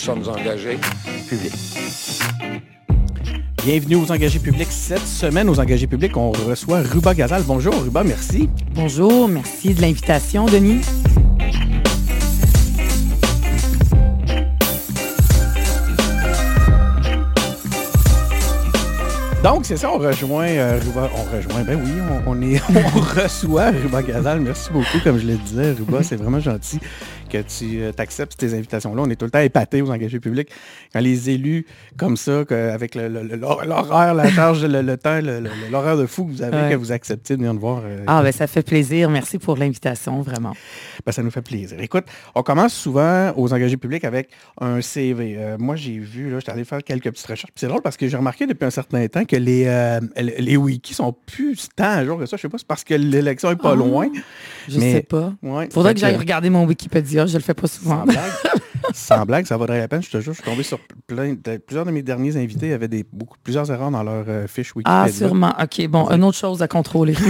sommes engagés. Public. Bienvenue aux engagés publics. Cette semaine, aux engagés publics, on reçoit Ruba Gazal. Bonjour, Ruba, merci. Bonjour, merci de l'invitation, Denis. Donc, c'est ça, on rejoint euh, Ruba. On rejoint, ben oui, on, on est, on reçoit Ruba Gazal. Merci beaucoup, comme je le disais, Ruba, c'est vraiment gentil que tu euh, acceptes ces invitations-là. On est tout le temps épatés aux engagés publics. Quand les élus, comme ça, que, avec l'horaire, la charge, le, le temps, l'horaire de fou que vous avez, Ouais. que vous acceptez de venir nous voir. euh, Ah, ben ça fait plaisir. Merci pour l'invitation, vraiment. Ben, ça nous fait plaisir. Écoute, on commence souvent aux engagés publics avec un CV. Euh, moi, j'ai vu, là, j'étais allé faire quelques petites recherches. C'est drôle parce que j'ai remarqué depuis un certain temps que les, les wikis sont plus tant à jour que ça. Je sais pas, c'est parce que l'élection est pas Ah, loin. Je Mais- sais pas. Ouais, Faudrait que j'aille regarder mon Wikipédia. Je le fais pas souvent. Sans blague, sans blague, ça vaudrait la peine. Je te jure, je suis tombé sur plein de- plusieurs de mes derniers invités avaient des, beaucoup, plusieurs erreurs dans leur euh, fiche Wikipédia. Ah, sûrement. OK, bon, une autre chose à contrôler.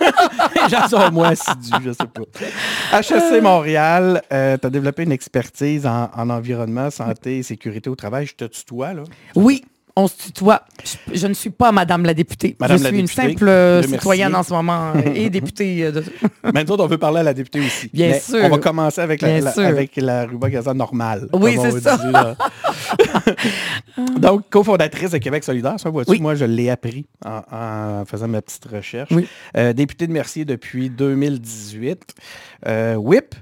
Les gens sont moins assidus, je sais pas. HSC Montréal, tu as développé une expertise en, en environnement, santé et sécurité au travail. Je te tutoie, là. oui, on se tutoie. Je, je ne suis pas Madame la députée. Madame je suis une simple euh, citoyenne en ce moment euh, et députée. euh, de... Maintenant, on veut parler à la députée aussi. Bien Mais sûr. On va commencer avec la, la- sûr. avec la ruba Gaza normale. Oui, c'est ça. dit. Donc, cofondatrice de Québec solidaire, ça, vois-tu, Oui. moi, je l'ai appris en, en faisant ma petite recherche. Oui. Euh, députée de Mercier depuis 2018. Euh, WIP,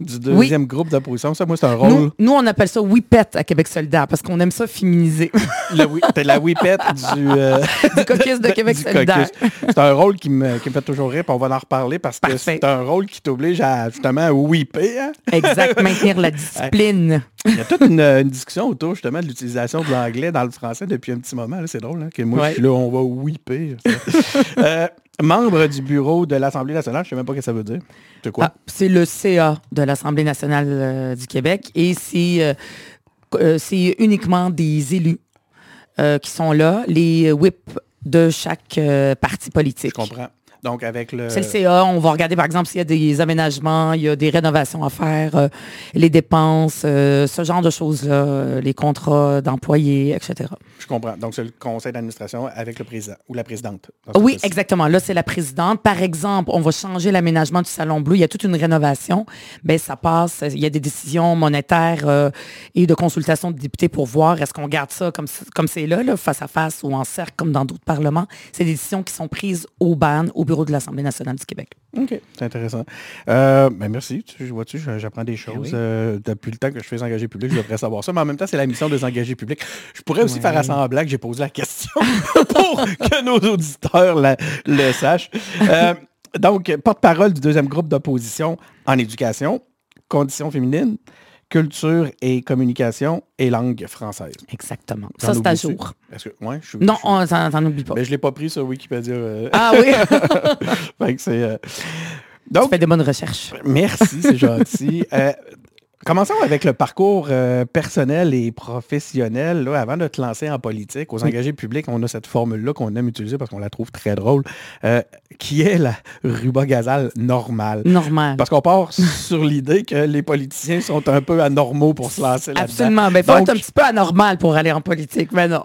du deuxième groupe d'opposition. Ça, moi, c'est un rôle. Nous, nous, on appelle ça whippet à Québec solidaire parce qu'on aime ça féminiser. T'es la whippette du, euh, Du caucus de Québec du solidaire. caucus. C'est un rôle qui me, qui me fait toujours rire, puis on va en reparler parce que c'est un rôle qui t'oblige à justement à whipper. hein? exact, maintenir la discipline. Il y a toute une, une discussion autour justement de l'utilisation de l'anglais dans le français depuis un petit moment. C'est drôle, hein, que moi Ouais. je suis là, on va whipper. Euh, membre du bureau de l'Assemblée nationale, je sais même pas ce que ça veut dire. C'est quoi? Ah, c'est le CA de l'Assemblée nationale euh, du Québec et c'est euh, euh, uniquement des élus euh, qui sont là, les whips de chaque euh, parti Je politique. comprends. Donc avec le... C'est le CA. On va regarder, par exemple, s'il y a des aménagements, il y a des rénovations à faire, euh, les dépenses, euh, ce genre de choses-là, euh, les contrats d'employés, etc. Je comprends. Donc c'est le conseil d'administration avec le président ou la présidente. Oui, exactement. Là, c'est la présidente. Par exemple, on va changer l'aménagement du Salon Bleu. Il y a toute une rénovation. Ben, ça passe. Il y a des décisions monétaires euh, et de consultation de députés pour voir est-ce qu'on garde ça comme c'est là, là, face à face ou en cercle, comme dans d'autres parlements. C'est des décisions qui sont prises au BAN, au bureau de l'Assemblée nationale du Québec. OK, c'est intéressant. Euh, ben merci, tu vois-tu, j'apprends des choses. oui. Euh, depuis le temps que je fais engagé public, je devrais savoir ça, mais en même temps, c'est la mission des engagés publics. Je pourrais aussi Ouais. faire assemblant que j'ai posé la question pour que nos auditeurs la- le sachent. Euh, donc, porte-parole du deuxième groupe d'opposition en éducation, conditions féminines, culture et communication et langue française. Exactement. Ça, c'est à jour. Est-ce que, ouais, je Non, on t'en oublie pas. mais je ne l'ai pas pris sur Wikipédia. euh, Ah oui, fait que c'est, euh, tu Donc, fais des bonnes recherches. Merci, c'est gentil. Euh, commençons avec le parcours euh, personnel et professionnel. là, avant de te lancer en politique, aux engagés publics, on a cette formule-là qu'on aime utiliser parce qu'on la trouve très drôle, euh, qui est la ruba gazale normale. Normal. Parce qu'on part sur l'idée que les politiciens sont un peu anormaux pour se lancer là-dedans. Absolument. Ben, faut Donc- être un petit peu anormal pour aller en politique, mais non.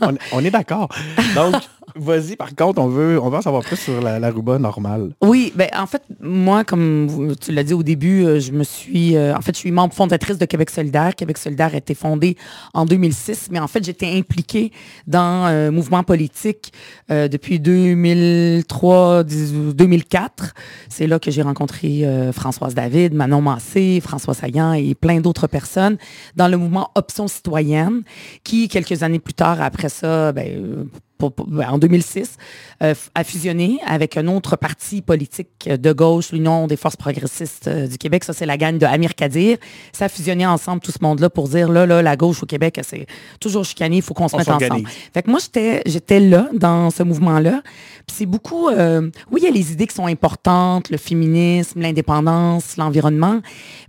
On, on est d'accord. Donc, vas-y, par contre, on veut, on veut en savoir plus sur la, la ruba normale. Oui, ben en fait, moi, comme tu l'as dit au début, euh, je me suis, euh, en fait, je suis membre fondatrice de Québec solidaire. Québec solidaire a été fondé en 2006, mais en fait, j'étais impliquée dans un mouvement politique euh, depuis 2003, 2004. C'est là que j'ai rencontré euh, Françoise David, Manon Massé, François Saillant et plein d'autres personnes dans le mouvement Option citoyenne, qui quelques années plus tard, après ça, ben, euh, pour- pour- ben, en 2006, euh, a fusionné avec un autre parti politique de gauche, l'Union des forces progressistes euh, du Québec. Ça, c'est la gagne de Amir Kadir. Ça a fusionné ensemble tout ce monde-là pour dire, là, là, la gauche au Québec, c'est toujours chicané, il faut qu'on se On mette ensemble. Fait que moi, j'étais, j'étais là, dans ce mouvement-là. Puis c'est beaucoup, euh, oui, il y a les idées qui sont importantes, le féminisme, l'indépendance, l'environnement,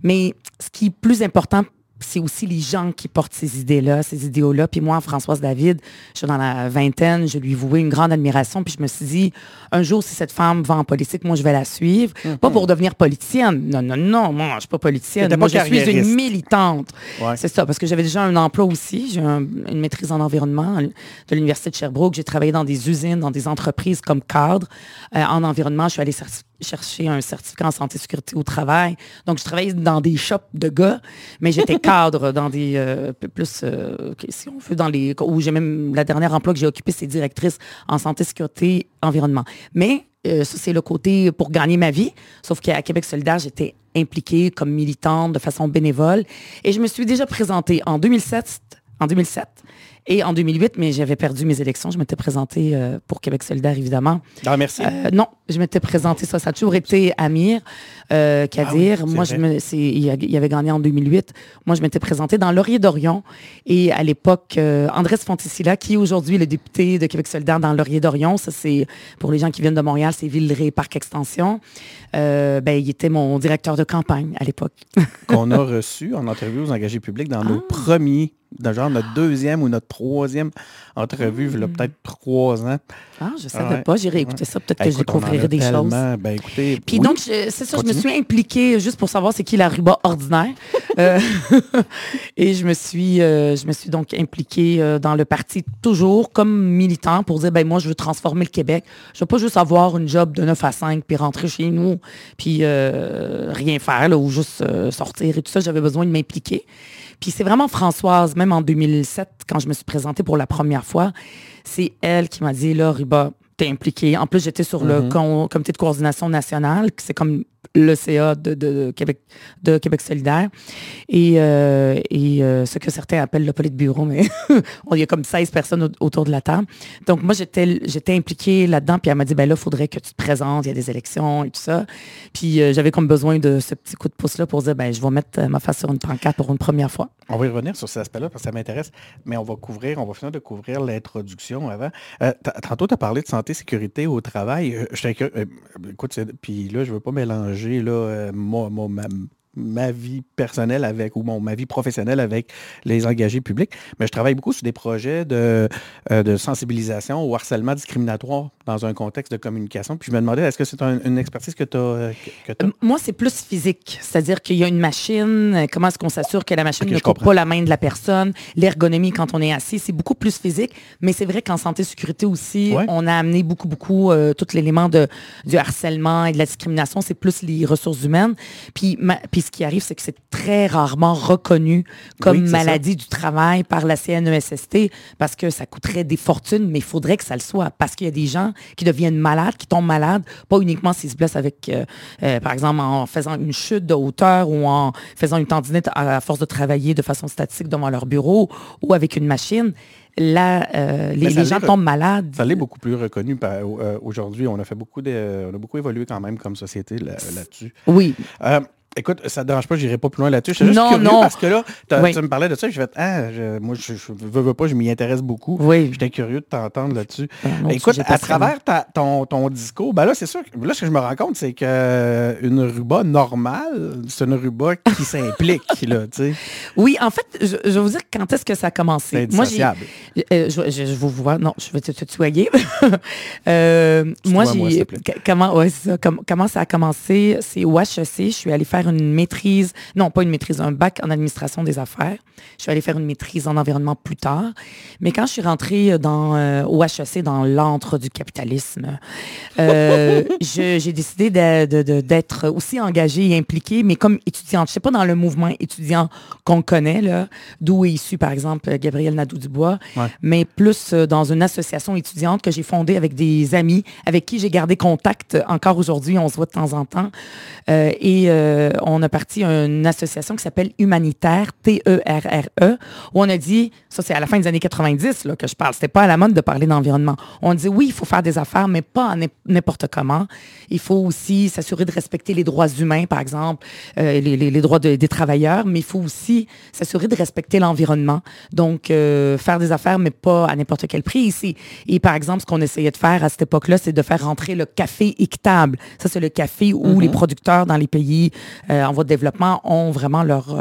mais ce qui est plus important, c'est aussi les gens qui portent ces idées-là, ces idéaux-là. Puis moi, Françoise David, je suis dans la vingtaine, je lui vouais une grande admiration. Puis je me suis dit, un jour, si cette femme va en politique, moi, je vais la suivre. Pas pour devenir politicienne. Non, non, non, moi, je suis pas politicienne. Moi, je suis une militante. C'est ça, parce que j'avais déjà un emploi aussi. J'ai une maîtrise en environnement de l'Université de Sherbrooke. J'ai travaillé dans des usines, dans des entreprises comme cadre euh, en environnement. Je suis allée chercher un certificat en santé et sécurité au travail. Donc, je travaillais dans des shops de gars, mais j'étais cadre dans des euh, plus, euh, si on veut, dans les où j'ai même la dernière emploi que j'ai occupé, c'est directrice en santé, sécurité, environnement. Mais euh, ça, c'est le côté pour gagner ma vie. Sauf qu'à Québec solidaire, j'étais impliquée comme militante de façon bénévole. Et je me suis déjà présentée en 2007, en 2007 et en 2008, mais j'avais perdu mes élections. Je m'étais présentée euh, pour Québec solidaire, évidemment. Ah, merci. Euh, non, je m'étais présentée, ça, ça a toujours été Amir euh, Kadir. Ah Moi, je me, il, avait gagné en 2008. Moi, je m'étais présentée dans Laurier d'Orion. Et à l'époque, Andrés Fonticilla, qui est aujourd'hui le député de Québec solidaire dans Laurier d'Orion, ça, c'est, pour les gens qui viennent de Montréal, c'est Villeray Parc Extension. ben, il était mon directeur de campagne à l'époque. Qu'on a reçu en interview aux engagés publics dans nos ah. premiers dans genre notre deuxième ou notre troisième entrevue, il y a peut-être trois ans. Ah, je ne savais pas. J'irai écouter ça. Peut-être que je découvrirai des choses. Ben, écoutez, Puis donc, c'est ça, je me suis impliquée juste pour savoir c'est qui la ruba ordinaire. Euh, et je me suis, euh, je me suis donc impliquée euh, dans le parti toujours comme militant pour dire, ben moi, je veux transformer le Québec. Je ne veux pas juste avoir une job de 9 à 5 puis rentrer chez nous puis rien faire ou juste sortir et tout ça. J'avais besoin de m'impliquer. Puis c'est vraiment Françoise, même en 2007, quand je me suis présentée pour la première fois, c'est elle qui m'a dit, là, Ruba, t'es impliquée. En plus, j'étais sur le mm-hmm. comité de coordination nationale, c'est comme le CA de, Québec, de Québec solidaire. Et, euh, et euh, ce que certains appellent le bureau, mais il y a comme 16 personnes autour de la table. Donc, moi, j'étais, j'étais impliquée là-dedans. Puis elle m'a dit, ben là, il faudrait que tu te présentes, il y a des élections et tout ça. Puis euh, j'avais comme besoin de ce petit coup de pouce-là pour dire, ben je vais mettre ma face sur une pancarte pour une première fois. On va y revenir sur cet aspect-là parce que ça m'intéresse. Mais on va couvrir, on va finir de couvrir l'introduction avant. tantôt, tu as parlé de santé, sécurité au travail. je écoute, puis là, je ne veux pas mélanger là, euh, ma, vie personnelle avec, ou mon, ma vie professionnelle avec les engagés publics, mais je travaille beaucoup sur des projets de, euh, de sensibilisation au harcèlement discriminatoire dans un contexte de communication. Puis je me demandais, est-ce que c'est une expertise que tu as, euh, Moi, c'est plus physique. C'est-à-dire qu'il y a une machine, comment est-ce qu'on s'assure que la machine ne coupe pas la main de la personne, l'ergonomie quand on est assis, c'est beaucoup plus physique. Mais c'est vrai qu'en santé-sécurité aussi, on a amené beaucoup, beaucoup tout l'élément du harcèlement et de la discrimination. C'est plus les ressources humaines. Puis, puis ce qui arrive, c'est que c'est très rarement reconnu comme maladie du travail par la CNESST parce que ça coûterait des fortunes, mais il faudrait que ça le soit parce qu'il y a des gens qui deviennent malades, qui tombent malades, pas uniquement s'ils se blessent avec, euh, euh, par exemple, en faisant une chute de hauteur ou en faisant une tendinite à, force de travailler de façon statique devant leur bureau ou avec une machine là, euh, les, gens tombent malades. Ça l'est beaucoup plus reconnu aujourd'hui. On a fait beaucoup de, on a beaucoup évolué quand même comme société là-dessus. oui. Écoute, ça ne dérange pas, j'irai pas plus loin là-dessus. Juste non, curieux non. parce que là, tu me parlais de ça, je vais ah, moi, je ne veux, pas, je m'y intéresse beaucoup. Oui. J'étais curieux de t'entendre là-dessus. Écoute, à travers ton, ton, discours, ben là, c'est sûr, là, ce que je me rends compte, c'est qu'une ruba normale, c'est une ruba qui s'implique, là, tu sais. Oui, en fait, je, vais vous dire quand est-ce que ça a commencé. Moi, j'ai, euh, je, je, vous vois, non, je vais te, te tutoyer. euh, moi, j'ai, comment, ouais, ça, comment ça a commencé, c'est au HEC, je suis allée faire une maîtrise, non pas une maîtrise, un bac en administration des affaires. Je suis allée faire une maîtrise en environnement plus tard. Mais quand je suis rentrée dans, euh, au HEC, dans l'antre du capitalisme, euh, j'ai décidé d'être aussi engagée et impliquée, mais comme étudiante. Je ne sais pas dans le mouvement étudiant qu'on connaît, d'où est issu, par exemple, Gabriel Nadeau-Dubois, mais plus euh, dans une association étudiante que j'ai fondée avec des amis avec qui j'ai gardé contact encore aujourd'hui. On se voit de temps en temps. et on a parti une association qui s'appelle Humanitaire, T-E-R-R-E, e, où on a dit, ça c'est à la fin des années 90 là, que je parle, c'était pas à la mode de parler d'environnement. On dit oui, il faut faire des affaires, mais pas n'importe comment. Il faut aussi s'assurer de respecter les droits humains, par exemple, euh, les, droits des travailleurs, mais il faut aussi s'assurer de respecter l'environnement. Donc, euh, faire des affaires, mais pas à n'importe quel prix ici. Et par exemple, ce qu'on essayait de faire à cette époque-là, c'est de faire rentrer le café équitable. Ça, c'est le café où mm-hmm. les producteurs dans les pays euh, en voie de développement ont vraiment leur,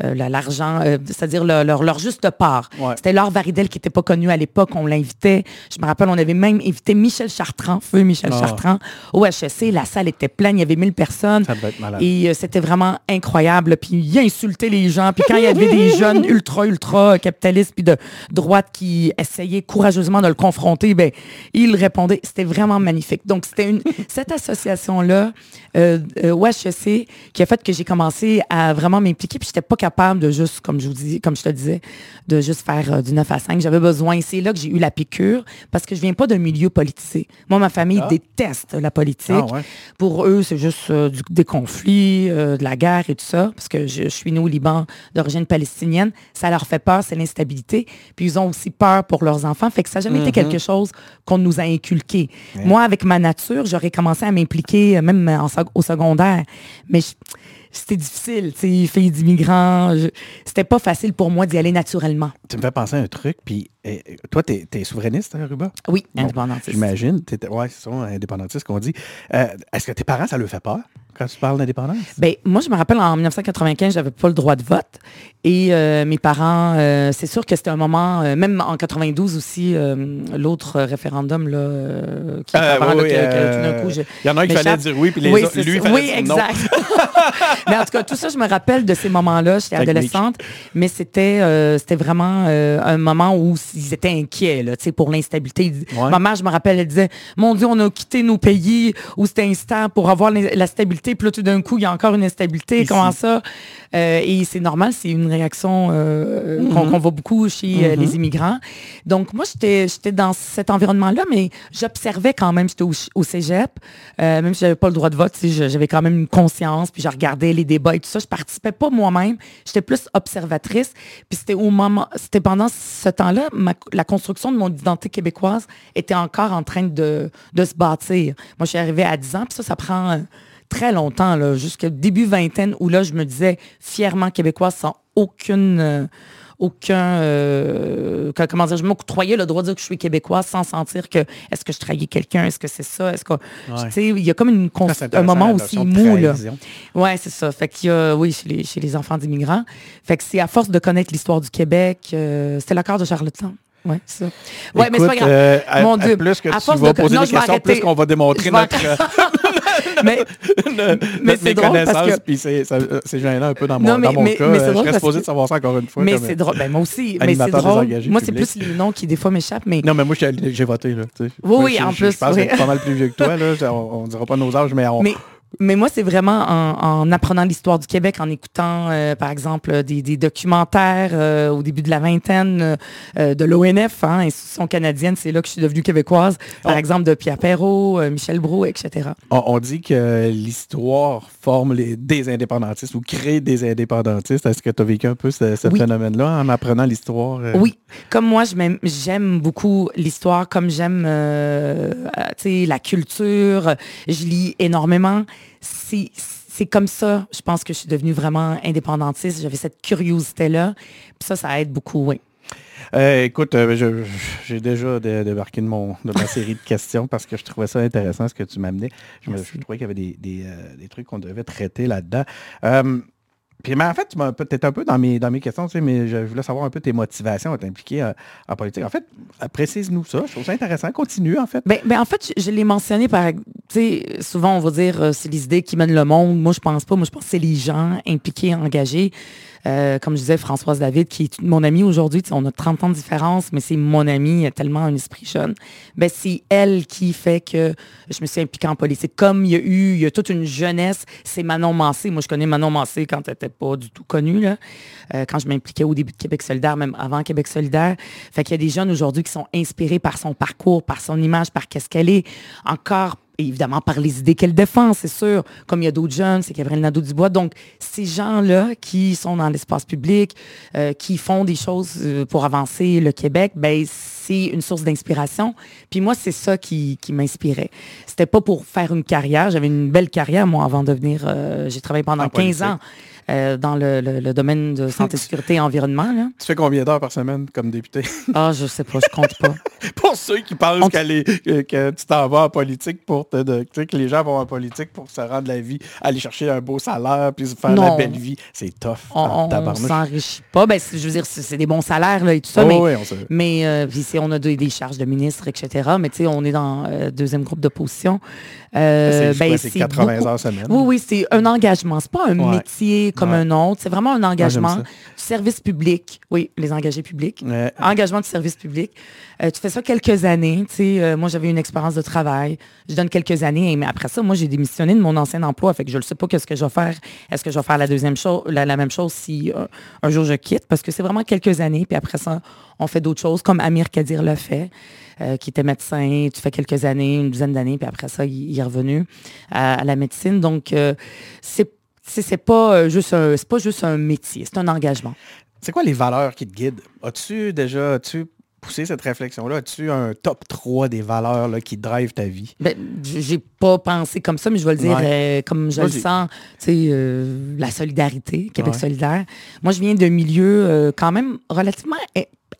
l'argent, c'est-à-dire leur, leur, juste part. C'était Laure Varidel qui n'était pas connue à l'époque. On l'invitait. Je me rappelle, on avait même invité Michel Chartrand, feu Michel ah. Chartrand, au HEC. La salle était pleine, il y avait 1000 personnes. Ça être malade. Et c'était vraiment incroyable. Puis il insultait les gens. Puis quand il y avait des jeunes ultra, ultra capitalistes, puis de droite qui essayaient courageusement de le confronter, ben, il répondait. C'était vraiment magnifique. Donc, c'était une, cette association-là, euh, euh, HEC, qui a fait que j'ai commencé à vraiment m'impliquer. Puis, j'étais pas capable de juste, comme je vous dis, comme je te disais, de juste faire euh, du 9 à 5. J'avais besoin. C'est là que j'ai eu la piqûre parce que je viens pas d'un milieu politisé. Moi, ma famille ah. déteste la politique. Ah, Pour eux, c'est juste des conflits, de la guerre et tout ça. Parce que je, suis né au Liban d'origine palestinienne. Ça leur fait peur, c'est l'instabilité. Puis, ils ont aussi peur pour leurs enfants. Fait que ça n'a jamais été mm-hmm. quelque chose qu'on nous a inculqué. Moi, avec ma nature, j'aurais commencé à m'impliquer euh, même au secondaire. Mais c'était difficile, tu sais, fille d'immigrants. C'était pas facile pour moi d'y aller naturellement. Tu me fais penser à un truc, puis eh, toi, tu es, souverainiste, hein, Ruba? Oui, indépendantiste. J'imagine. Oui, c'est ça, indépendantiste qu'on dit. Euh, est-ce que tes parents, ça leur fait peur? Quand tu parles d'indépendance? Bien, moi, je me rappelle en 1995, j'avais pas le droit de vote. Et euh, mes parents, euh, c'est sûr que c'était un moment, euh, même en 92 aussi, l'autre référendum là, qui avant, oui, Il y en a un qui fallait dire oui, puis les autres, lui, fallait oui, exact. mais en tout cas, tout ça, je me rappelle de ces moments-là. J'étais adolescente, mais c'était c'était vraiment un moment où ils étaient inquiets là, pour l'instabilité. Ma mère, je me rappelle, elle disait, mon Dieu, on a quitté nos pays où c'était instable pour avoir la stabilité puis là, tout d'un coup, il y a encore une instabilité. Comment ça? Euh, et c'est normal, c'est une réaction euh, mm-hmm. qu'on voit beaucoup chez euh, mm-hmm. les immigrants. Donc, moi, j'étais dans cet environnement-là, mais j'observais quand même, j'étais au, cégep, même si j'avais pas le droit de vote, j'avais quand même une conscience, puis je regardais les débats et tout ça. Je participais pas moi-même, j'étais plus observatrice. Puis c'était au moment, c'était pendant ce temps-là, la construction de mon identité québécoise était encore en train de, de se bâtir. Moi, je suis arrivée à 10 ans, puis ça, ça prend très longtemps, jusqu'au début vingtaine, où là, je me disais fièrement québécoise sans aucune... Euh, aucun euh, comment dire je m'octroyais le droit de dire que je suis québécoise sans sentir que est-ce que je trahis quelqu'un est-ce que c'est ça est-ce que tu sais il y a comme une un moment aussi mou là. ouais c'est ça. Fait qu'il y a oui chez les, chez les enfants d'immigrants. Fait que c'est à force de connaître l'histoire du Québec euh, c'était l'accord de Charlottetown oui, ça. Oui, mais c'est pas grave. Euh, Mon Dieu. Plus que tu vas poser des questions, plus qu'on va démontrer notre, mais, mais c'est drôle parce que... puis c'est gênant un peu dans mon, non, mais, dans mon mais, cas. Mais je serais supposé de savoir ça encore une fois. Mais c'est drôle. Ben, moi aussi. Mais c'est drôle. Moi, c'est plus les noms qui, des fois, m'échappent. Mais... Non, mais moi, j'ai voté. Là, oui, oui, en plus. Je pense que pas mal plus vieux que toi. Là. On ne dira pas nos âges, mais on... Mais moi, c'est vraiment en, apprenant l'histoire du Québec, en écoutant, euh, par exemple, des, documentaires euh, au début de la vingtaine euh, de l'ONF, hein, institution canadienne, c'est là que je suis devenue québécoise, par exemple de Pierre Perrault, Michel Brault, etc. On, dit que l'histoire forme les, des indépendantistes ou crée des indépendantistes. Est-ce que tu as vécu un peu ce, phénomène-là en apprenant l'histoire? Oui, comme moi, j'aime beaucoup l'histoire, comme j'aime la culture, je lis énormément c'est comme ça, je pense que je suis devenue vraiment indépendantiste. J'avais cette curiosité-là. Puis ça, ça aide beaucoup, oui. Euh, écoute, euh, j'ai déjà débarqué de, mon, de ma série de questions parce que je trouvais ça intéressant ce que tu m'amenais. Je, je, trouvais qu'il y avait des, des, euh, trucs qu'on devait traiter là-dedans. Puis, mais en fait, tu m'as peut-être un peu dans mes, dans mes questions, tu sais, mais je voulais savoir un peu tes motivations à t'impliquer euh, en politique. En fait, précise-nous ça. Je trouve ça intéressant. Continue, en fait. Ben, ben en fait, je, l'ai mentionné par, souvent on va dire euh, c'est les idées qui mènent le monde. Moi, je pense pas. Moi, je pense que c'est les gens impliqués, engagés. Euh, comme je disais, Françoise David, qui est mon amie aujourd'hui, on a 30 ans de différence, mais c'est mon amie, tellement un esprit jeune. Ben, c'est elle qui fait que je me suis impliquée en politique. Comme il y a eu, il y a toute une jeunesse, c'est Manon Massé. Moi, je connais Manon Massé quand elle n'était pas du tout connue, là. Euh, quand je m'impliquais au début de Québec solidaire, même avant Québec solidaire. Fait qu'il y a des jeunes aujourd'hui qui sont inspirés par son parcours, par son image, par qu'est-ce qu'elle est. Encore évidemment par les idées qu'elle défend, c'est sûr. Comme il y a d'autres jeunes, c'est Gabriel Nadeau-Dubois. Donc, ces gens-là qui sont dans l'espace public, euh, qui font des choses euh, pour avancer le Québec, ben c'est une source d'inspiration. Puis moi, c'est ça qui, qui m'inspirait. C'était pas pour faire une carrière. J'avais une belle carrière, moi, avant de venir. Euh, j'ai travaillé pendant 15 ans. Euh, dans le, domaine de santé, sécurité et environnement. Là. Tu fais combien d'heures par semaine comme député? Ah, je sais pas, je compte pas. pour ceux qui pensent que tu t'en vas en politique pour te, que les gens vont en politique pour se rendre la vie, aller chercher un beau salaire, puis se faire la belle vie, c'est tough. On, s'enrichit pas. Ben, je veux dire, c'est des bons salaires là, et tout ça, mais, on, mais euh, on a des, charges de ministre, etc. Mais tu sais, on est dans le euh, deuxième groupe d'opposition. Euh, ben, c'est 80 heures semaine? Oui, oui, c'est un engagement. C'est pas un métier comme un autre. C'est vraiment un engagement. service public. Oui, les engagés publics. Engagement de service public. Euh, tu fais ça quelques années. Euh, moi, j'avais une expérience de travail. Je donne quelques années. Mais après ça, moi, j'ai démissionné de mon ancien emploi. Fait que je ne sais pas qu'est-ce que je vais faire. Est-ce que je vais faire la deuxième chose, la, même chose si un jour je quitte? Parce que c'est vraiment quelques années. Puis après ça, on fait d'autres choses, comme Amir Kadir l'a fait. Euh, qui était médecin, tu fais quelques années, une douzaine d'années, puis après ça, il, est revenu à, la médecine. Donc, euh, c'est c'est pas euh, juste un pas juste un métier, c'est un engagement. C'est quoi les valeurs qui te guident? As-tu déjà as-tu poussé cette réflexion-là? As-tu un top 3 des valeurs là, qui drivent ta vie? Ben, j'ai pas pensé comme ça, mais je vais le dire comme je le sens. la solidarité, Québec solidaire. Moi, je viens d'un milieu quand même relativement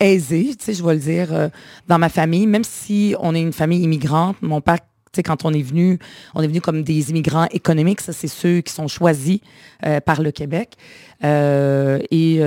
aisé, je vais le dire, euh, dans ma famille, même si on est une famille immigrante, mon père sais, quand on est venu, on est venu comme des immigrants économiques, ça c'est ceux qui sont choisis euh, par le Québec. Euh, et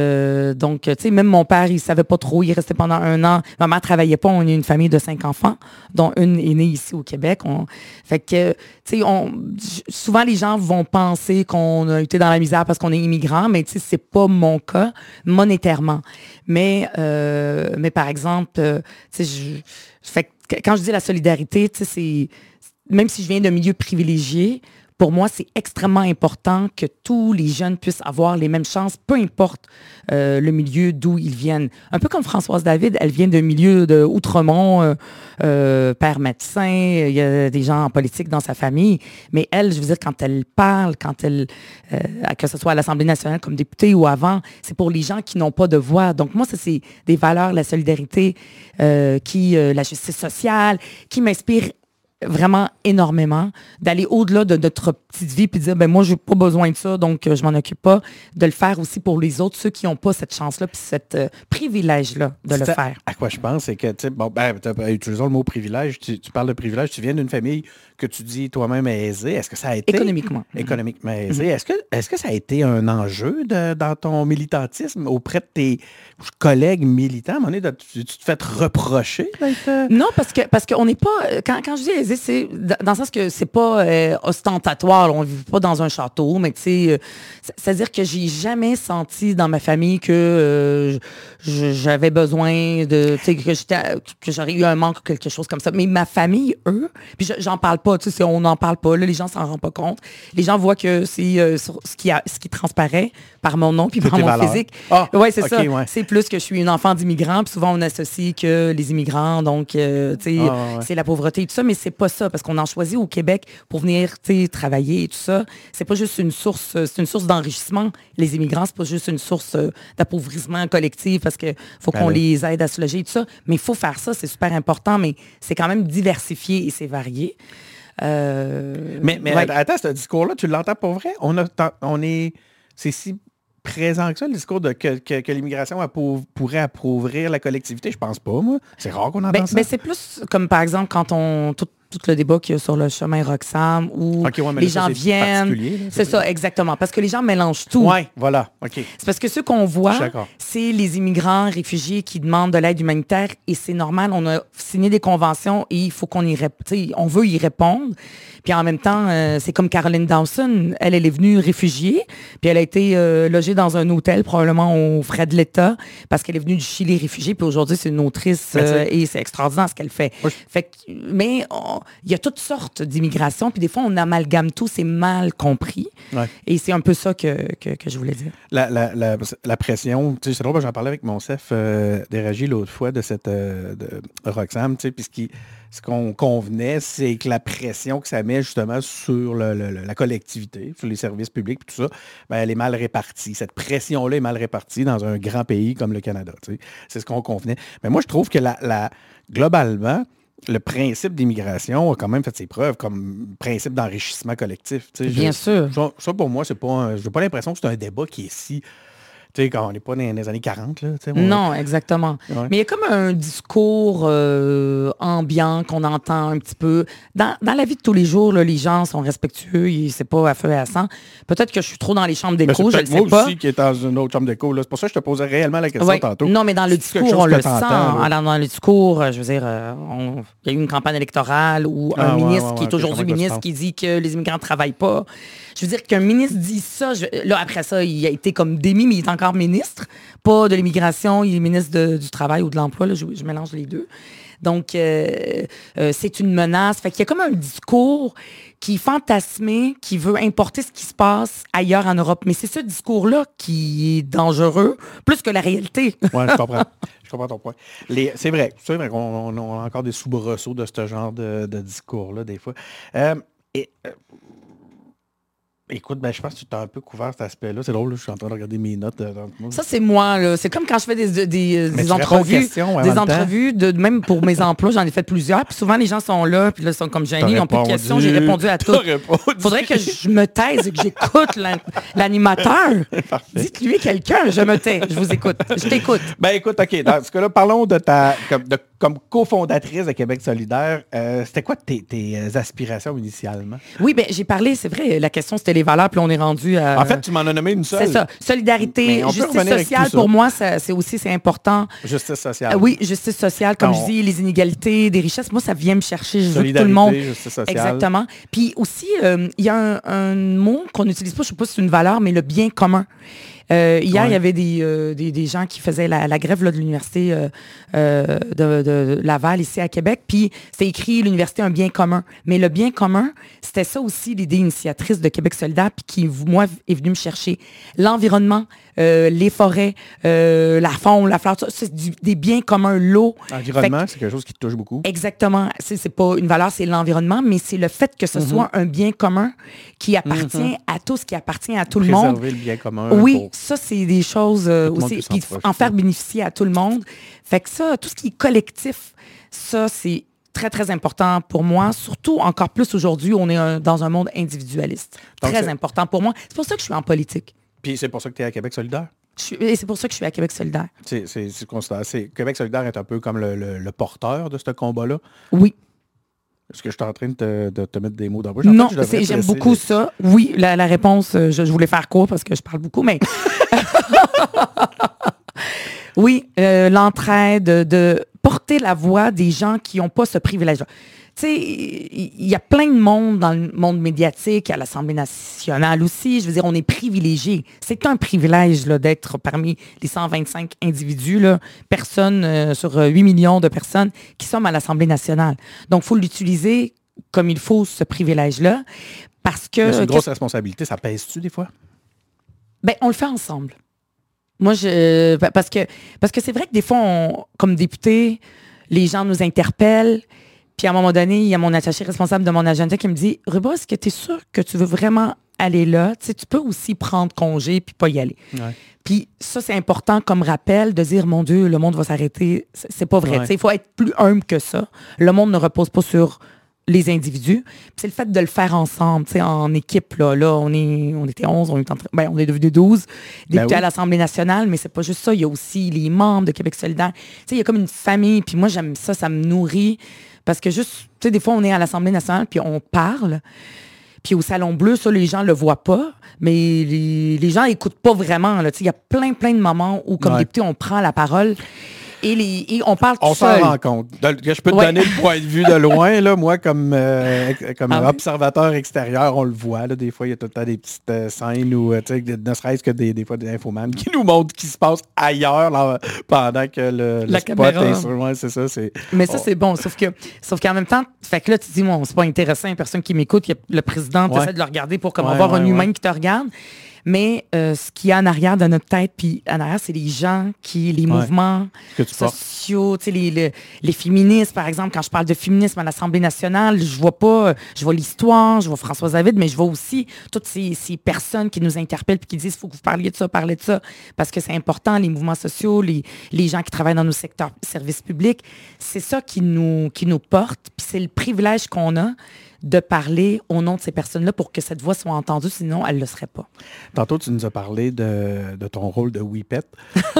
donc, tu sais, même mon père, il savait pas trop, il restait pendant un an. Ma mère travaillait pas, on est une famille de cinq enfants, dont une est née ici au Québec. On, fait que, tu sais, souvent les gens vont penser qu'on a été dans la misère parce qu'on est immigrant, mais tu sais, c'est pas mon cas monétairement. Mais, euh, mais par exemple, euh, je, quand je dis la solidarité, c'est même si je viens d'un milieu privilégié, pour moi, c'est extrêmement important que tous les jeunes puissent avoir les mêmes chances, peu importe euh, le milieu d'où ils viennent. Un peu comme Françoise David, elle vient d'un milieu de Outremont, euh, euh, père médecin, il y a des gens en politique dans sa famille, mais elle, je veux dire, quand elle parle, quand elle, que ce soit à l'Assemblée nationale comme députée ou avant, c'est pour les gens qui n'ont pas de voix. Donc moi, c'est des valeurs, la solidarité, qui, la justice sociale, qui m'inspirent vraiment énormément, d'aller au-delà de notre petite vie puis de dire ben moi j'ai pas besoin de ça donc euh, je m'en occupe pas, de le faire aussi pour les autres ceux qui n'ont pas cette chance là puis cette euh, privilège là de le faire. À quoi je pense c'est que tu bon ben utilisons le mot privilège, tu, parles de privilège, tu viens d'une famille que tu dis toi-même aisée, est-ce que ça a été économiquement. économiquement aisée, est-ce que est-ce que ça a été un enjeu dans ton militantisme auprès de tes collègues militants? À un moment donné, tu, te fais reprocher euh, Non parce que parce qu'on n'est pas quand, quand je dis c'est dans le sens que c'est pas euh, ostentatoire. On ne vit pas dans un château, mais tu sais, euh, c'est-à-dire que j'ai jamais senti dans ma famille que euh, j'avais besoin de, tu sais, que j'aurais eu un manque ou quelque chose comme ça. Mais ma famille, eux, puis j'en parle pas, tu sais, on n'en parle pas, là, les gens s'en rendent pas compte. Les gens voient que c'est ce, qui a, ce qui transparaît par mon nom puis par mon physique. Ah, ouais, c'est ça. C'est plus que je suis une enfant d'immigrants, puis souvent on associe que les immigrants, donc, tu sais, ah, c'est la pauvreté et tout ça, mais c'est pas ça, parce qu'on en choisit au Québec pour venir travailler et tout ça. C'est pas juste une source, c'est une source d'enrichissement. Les immigrants, c'est pas juste une source euh, d'appauvrissement collectif parce qu'il faut ben qu'on les aide à se loger et tout ça. Mais il faut faire ça, c'est super important, mais c'est quand même diversifié et c'est varié. Euh, mais mais attends, ce discours-là, tu l'entends pour vrai? On, a, on est. C'est si présent que ça, le discours de que, l'immigration pourrait appauvrir la collectivité? Je pense pas, moi. C'est rare qu'on entend ben, ça. Ben, c'est plus comme, par exemple, quand on... Tout, le débat qu'il y a sur le chemin Roxham, où les gens viennent... C'est ça, exactement. Parce que les gens mélangent tout. Oui, voilà. C'est parce que ce qu'on voit, c'est les immigrants, réfugiés qui demandent de l'aide humanitaire et c'est normal. On a signé des conventions et il faut qu'on y... On veut y répondre. Puis en même temps, euh, c'est comme Caroline Dawson. Elle, elle est venue réfugiée, puis elle a été euh, logée dans un hôtel, probablement aux frais de l'État, parce qu'elle est venue du Chili réfugiée. Puis aujourd'hui, c'est une autrice euh, et c'est extraordinaire ce qu'elle fait. fait mais il y a toutes sortes d'immigration, puis des fois, on amalgame tout, c'est mal compris. Ouais. Et c'est un peu ça que, que, que je voulais dire. La, la, la, la pression, tu sais, c'est drôle, j'en parlais avec mon chef euh, l'autre fois de cette euh, de Roxham, tu sais, puis ce qui- ce qu'on convenait, c'est que la pression que ça met justement sur le- le- le- la collectivité, sur les services publics, tout ça, ben, elle est mal répartie. Cette pression-là est mal répartie dans un grand pays comme le Canada. tu sais. C'est ce qu'on convenait. Mais moi, je trouve que la, la- globalement, le principe d'immigration a quand même fait ses preuves comme principe d'enrichissement collectif. Bien Je- sûr. ça, ça, pour moi, c'est pas. un- J'ai pas l'impression que c'est un débat qui est si. Tu sais, quand on n'est pas dans les années 40, là. tu sais, on- Non, exactement. Ouais. Mais il y a comme un discours euh, ambiant qu'on entend un petit peu. Dans, dans la vie de tous les jours, là, les gens sont respectueux, c'est pas à feu et à sang. Peut-être que je suis trop dans les chambres d'écho, c'est je ne sais moi pas. aussi qui est dans une autre chambre d'écho. C'est pour ça que je te posais réellement la question Ouais. tantôt. Non, mais dans le discours, on le sent. Alors, dans le discours, euh, je veux dire, euh, on- il y a eu une campagne électorale où Ah, un ouais, ministre qui est aujourd'hui ministre qui dit que les immigrants ne travaillent pas. Je veux dire qu'un ministre dit ça, je- là, après ça, il a été comme démis, mais il est encore ministre, pas de l'immigration, il est ministre de- du travail ou de l'emploi, je, je mélange les deux. Donc, euh, euh, c'est une menace. Fait qu'il y a comme un discours qui est fantasmé, qui veut importer ce qui se passe ailleurs en Europe. Mais c'est ce discours-là qui est dangereux, plus que la réalité. Ouais, je comprends. je comprends ton point. C'est vrai. C'est vrai qu'on on- on a encore des soubresauts de ce genre de, de discours-là, des fois. Euh, et, écoute, ben, je pense que tu t'as un peu couvert cet aspect-là. C'est drôle, là, je suis en train de regarder mes notes. euh, dans- Ça, c'est moi. là. C'est comme quand je fais des, des, entrevues. Des entrevues, de, même pour mes emplois, j'en ai fait plusieurs. Puis souvent, les gens sont là, puis là, ils sont comme gênés, ils n'ont plus de questions. J'ai répondu à tout. Répondu. Faudrait que je me taise et que j'écoute l'an- l'animateur. Dites-lui quelqu'un, je me tais, je vous écoute. Je t'écoute. Ben écoute, OK, dans ce cas-là, parlons de ta comme, de- comme cofondatrice de Québec solidaire. euh, C'était quoi tes, tes, aspirations initialement? Oui, ben j'ai parlé, c'est vrai, la question c'était les valeurs, puis on est rendu à... En fait, tu m'en as nommé une seule. c'est ça. Solidarité, justice sociale, pour moi, c'est aussi c'est important. Justice sociale. Ah oui, justice sociale, comme Non. je dis, les inégalités, des richesses, moi, ça vient me chercher. Je veux que tout le Solidarité, monde. justice sociale. Exactement. Puis aussi, euh, il y a un, un mot qu'on n'utilise pas, je ne sais pas si c'est une valeur, mais le bien commun. Euh, hier, Ouais. il y avait des, euh, des, des gens qui faisaient la, la grève là, de l'Université euh, euh, de, de Laval, ici à Québec. Puis c'est écrit l'Université un bien commun. Mais le bien commun, c'était ça aussi l'idée initiatrice de Québec solidaire, puis qui, moi, est venue me chercher. L'environnement, euh, les forêts, euh, la faune, la flore, ça, c'est des biens communs, l'eau. Environnement, c'est quelque chose qui te touche beaucoup. Exactement. C'est, c'est pas une valeur, c'est l'environnement, mais c'est le fait que ce Mhm. soit un bien commun qui appartient à tous, qui appartient à tout le monde. Le bien commun. Oui, pour- ça, c'est des choses euh, aussi. Puis en faire bénéficier à tout le monde. Fait que ça, tout ce qui est collectif, ça, c'est très, très important pour moi. Surtout, encore plus aujourd'hui, on est un- dans un monde individualiste. Donc, très important pour moi. C'est pour ça que je suis en politique. Puis c'est pour ça que tu es à Québec solidaire? Suis- et c'est pour ça que je suis à Québec solidaire. C'est, c'est, c'est Québec solidaire est un peu comme le, le- le porteur de ce combat-là? Oui. Est-ce que je suis en train de te, de te mettre des mots dans la bouche? En fait, Non, j'aime beaucoup ça. Oui, la, la réponse, euh, je, je voulais faire court parce que je parle beaucoup, mais... oui, euh, l'entraide, de porter la voix des gens qui n'ont pas ce privilège-là. Tu sais, il y a plein de monde dans le monde médiatique, à l'Assemblée nationale aussi. Je veux dire, on est privilégié. C'est un privilège là, d'être parmi les 125 individus, là, personnes euh, sur euh, 8 millions de personnes qui sont à l'Assemblée nationale. Donc, il faut l'utiliser comme il faut, ce privilège-là, parce que... C'est une grosse responsabilité. Ça pèse-tu des fois? ben, on le fait ensemble. Moi, je. pa- Parce que parce que c'est vrai que des fois, on- comme député, les gens nous interpellent. Puis à un moment donné, il y a mon attaché responsable de mon agenda qui me dit Ruba, est-ce que tu es sûr que tu veux vraiment aller là? Tu sais, tu peux aussi prendre congé puis pas y aller. Puis ça, c'est important comme rappel de dire, mon Dieu, le monde va s'arrêter. C'est pas vrai. Ouais. Tu sais, Il faut être plus humble que ça. Le monde ne repose pas sur les individus. Puis C'est le fait de le faire ensemble, en équipe. Là, là on, est, on était 11, on est, en ben, on est devenu 12 députés Ben oui. à l'Assemblée nationale, mais c'est pas juste ça. Il y a aussi les membres de Québec solidaire. Tu sais, il y a comme une famille. Puis moi, j'aime ça, ça me nourrit. Parce que juste, tu sais, des fois, on est à l'Assemblée nationale, puis on parle. Puis au Salon Bleu, ça, les gens le voient pas, mais les, les gens écoutent pas vraiment. là. Tu sais, Il y a plein, plein de moments où, comme Ouais. député, on prend la parole. Et, les, et on parle On tout s'en seul. rend compte. Je peux te Ouais. donner le point de vue de loin, là, moi, comme, euh, ex- comme Ah oui? observateur extérieur, on le voit. Là, des fois, il y a tout le temps des petites euh, scènes ou euh, ne serait-ce que des, des fois des infomans qui nous montrent ce qui se passe ailleurs là, pendant que le, le La spot caméra. est sur. Ouais, c'est ça. Mais ça, Oh. c'est bon. Sauf que, sauf qu'en même temps, fait que là, tu dis, bon, c'est pas intéressant, une personne qui m'écoute, le président, tu Ouais. essaies de le regarder pour comme Ouais, avoir un humain qui te regarde. Mais euh, ce qu'il y a en arrière de notre tête, puis en arrière, c'est les gens qui, les mouvements que tu sociaux, tu sais, les, les, les féministes, par exemple, quand je parle de féminisme à l'Assemblée nationale, je vois pas, je vois l'histoire, je vois François David, mais je vois aussi toutes ces, ces personnes qui nous interpellent puis qui disent, il faut que vous parliez de ça, parlez de ça, parce que c'est important, les mouvements sociaux, les, les gens qui travaillent dans nos secteurs services publics, c'est ça qui nous, qui nous porte, puis c'est le privilège qu'on a de parler au nom de ces personnes-là pour que cette voix soit entendue, sinon elle ne le serait pas. Tantôt, tu nous as parlé de, de ton rôle de Whippet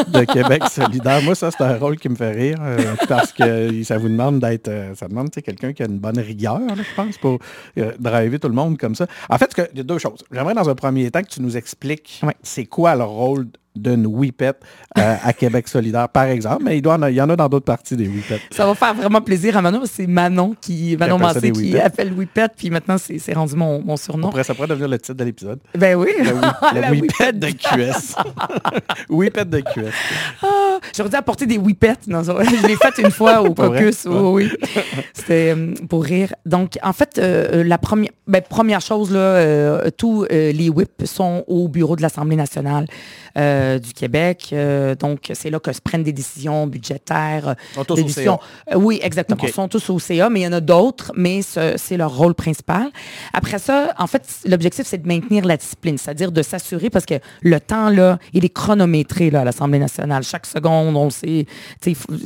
de Québec solidaire. Moi, ça, c'est un rôle qui me fait rire euh, parce que ça vous demande d'être... euh, ça demande quelqu'un qui a une bonne rigueur, là, je pense, pour euh, driver tout le monde comme ça. En fait, il y a deux choses. J'aimerais, dans un premier temps, que tu nous expliques c'est quoi le rôle d'une Whippet euh, à Québec solidaire, par exemple. Mais il, doit en a- il y en a dans d'autres parties des Whippets. Ça va faire vraiment plaisir à Manon. C'est Manon qui, Manon Massé qui appelle Whippet, puis maintenant c'est rendu mon, mon surnom. Après, ça pourrait devenir le titre de l'épisode. Ben oui. La Whippet de QS. Whippet de QS. Ah, J'aurais dû apporter des whippets. Non, je l'ai fait une fois au caucus. Oui, oui. C'était euh, pour rire. Donc, en fait, euh, la première, ben, première chose, là, euh, tous euh, les whips sont au bureau de l'Assemblée nationale euh, du Québec. Euh, donc, c'est là que se prennent des décisions budgétaires. euh, Ils sont tous des au décisions- Euh, oui, exactement. Ils sont tous au CA, mais il y en a d'autres, mais ce- c'est leur rôle principal. Après ça, en fait, l'objectif, c'est de maintenir la discipline, c'est-à-dire de s'assurer, parce que le temps, là, il est chronométré là, à l'Assemblée nationale. Chaque seconde, on le sait,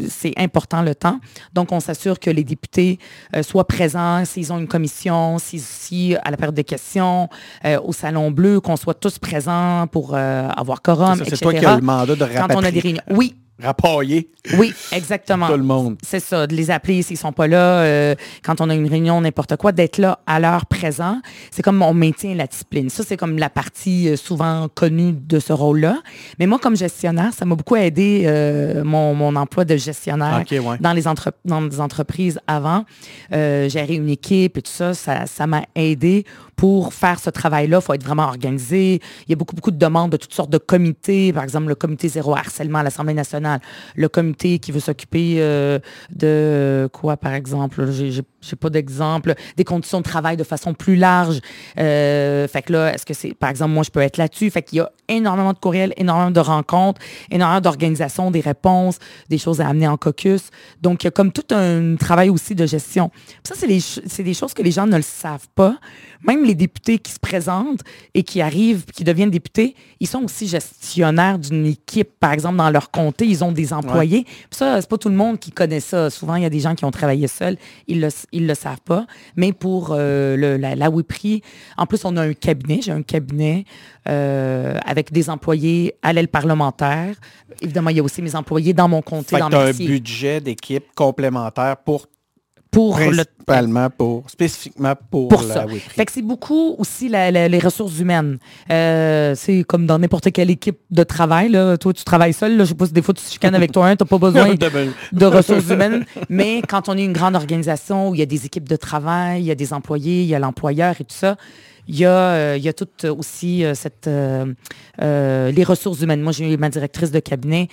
c'est important le temps. Donc, on s'assure que les députés euh, soient présents, s'ils ont une commission, si, si, à la période des questions, euh, au Salon Bleu, qu'on soit tous présents pour euh, avoir quorum, C'est toi qui as le mandat de Quand on a des rapatrier. réunions. Oui, Rapailler oui, exactement. tout le monde. C'est ça, de les appeler s'ils sont pas là, euh, quand on a une réunion, n'importe quoi, d'être là à l'heure présent. C'est comme on maintient la discipline. Ça, c'est comme la partie euh, souvent connue de ce rôle-là. Mais moi, comme gestionnaire, ça m'a beaucoup aidé euh, mon, mon emploi de gestionnaire ouais. dans, les entre- dans entreprises avant. Gérer une équipe et tout ça, ça ça m'a aidé pour faire ce travail-là. Il faut être vraiment organisé. Il y a beaucoup, beaucoup de demandes de toutes sortes de comités. Par exemple, le comité zéro harcèlement à l'Assemblée nationale, le comité qui veut s'occuper euh, de quoi, par exemple? J'ai- pas d'exemple. Des conditions de travail de façon plus large. Euh, fait que là, est-ce que c'est, par exemple, moi, je peux être là-dessus? Fait qu'il y a énormément de courriels, énormément de rencontres, énormément d'organisations, des réponses, des choses à amener en caucus. Donc, il y a comme tout un travail aussi de gestion. Puis ça, c'est, des choses que les gens ne le savent pas. Même les députés qui se présentent et qui arrivent, qui deviennent députés, ils sont aussi gestionnaires d'une équipe. Par exemple, dans leur comté, ils ont des employés. Puis ça, c'est pas tout le monde qui connaît ça. Souvent, il y a des gens qui ont travaillé seuls. Ils le, ils le savent pas. Mais pour euh, le- la, la WIPRI, en plus, on a un cabinet. J'ai un cabinet euh, avec des employés à l'aile parlementaire. Évidemment, il y a aussi mes employés dans mon comté, Fait dans t'as un budget d'équipe complémentaire pour pour le principalement pour spécifiquement pour, pour la ça. WIPRI. Fait que c'est beaucoup aussi la- la- les ressources humaines. Euh, c'est comme dans n'importe quelle équipe de travail. Là. Toi, tu travailles seul. Là. Je si des fois tu chicanes avec toi, tu n'as pas besoin De- de ressources humaines. Mais quand on est une grande organisation où il y a des équipes de travail, il y a des employés, il y a l'employeur et tout ça, il y a, euh, il y a tout euh, aussi euh, cette, les ressources humaines. Moi, j'ai ma directrice de cabinet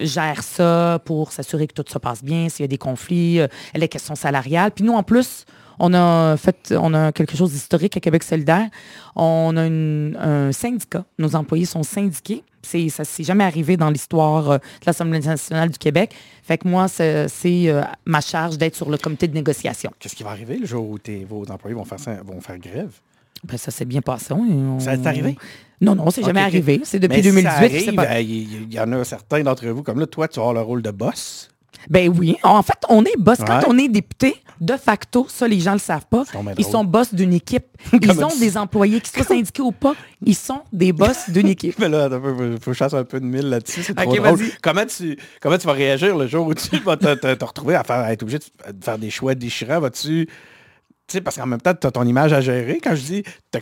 gère ça pour s'assurer que tout se passe bien, s'il y a des conflits, les questions salariales. Puis nous, en plus, on a fait, on a quelque chose d'historique à Québec solidaire. On a un syndicat. Nos employés sont syndiqués. C'est, ça s'est jamais arrivé dans l'histoire de l'Assemblée nationale du Québec. Fait que moi, c'est, ma charge d'être sur le comité de négociation. Qu'est-ce qui va arriver le jour où vos employés vont faire, vont faire grève? Ben, ça s'est bien passé. On- Ça est arrivé? Non, non, c'est jamais arrivé. C'est depuis Mais si 2018. ça puis c'est arrive, pas- euh, Il il y, en a certains d'entre vous, comme là, toi, tu avoir le rôle de boss. Ben oui. En fait, on est boss. Quand on est député, de facto, ça, les gens ne le savent pas. Ils sont boss d'une équipe. Ils Comme ont tu- des employés, qu'ils soient syndiqués ou pas, ils sont des boss d'une équipe. Mais là, il faut que je fasse un peu de mille là-dessus. C'est trop drôle. Comment tu, comment tu vas réagir le jour où tu vas te, te- te retrouver à, faire, à être obligé de faire des choix déchirants? Vas-tu sais, parce qu'en même temps, tu as ton image à gérer. Quand je dis, tu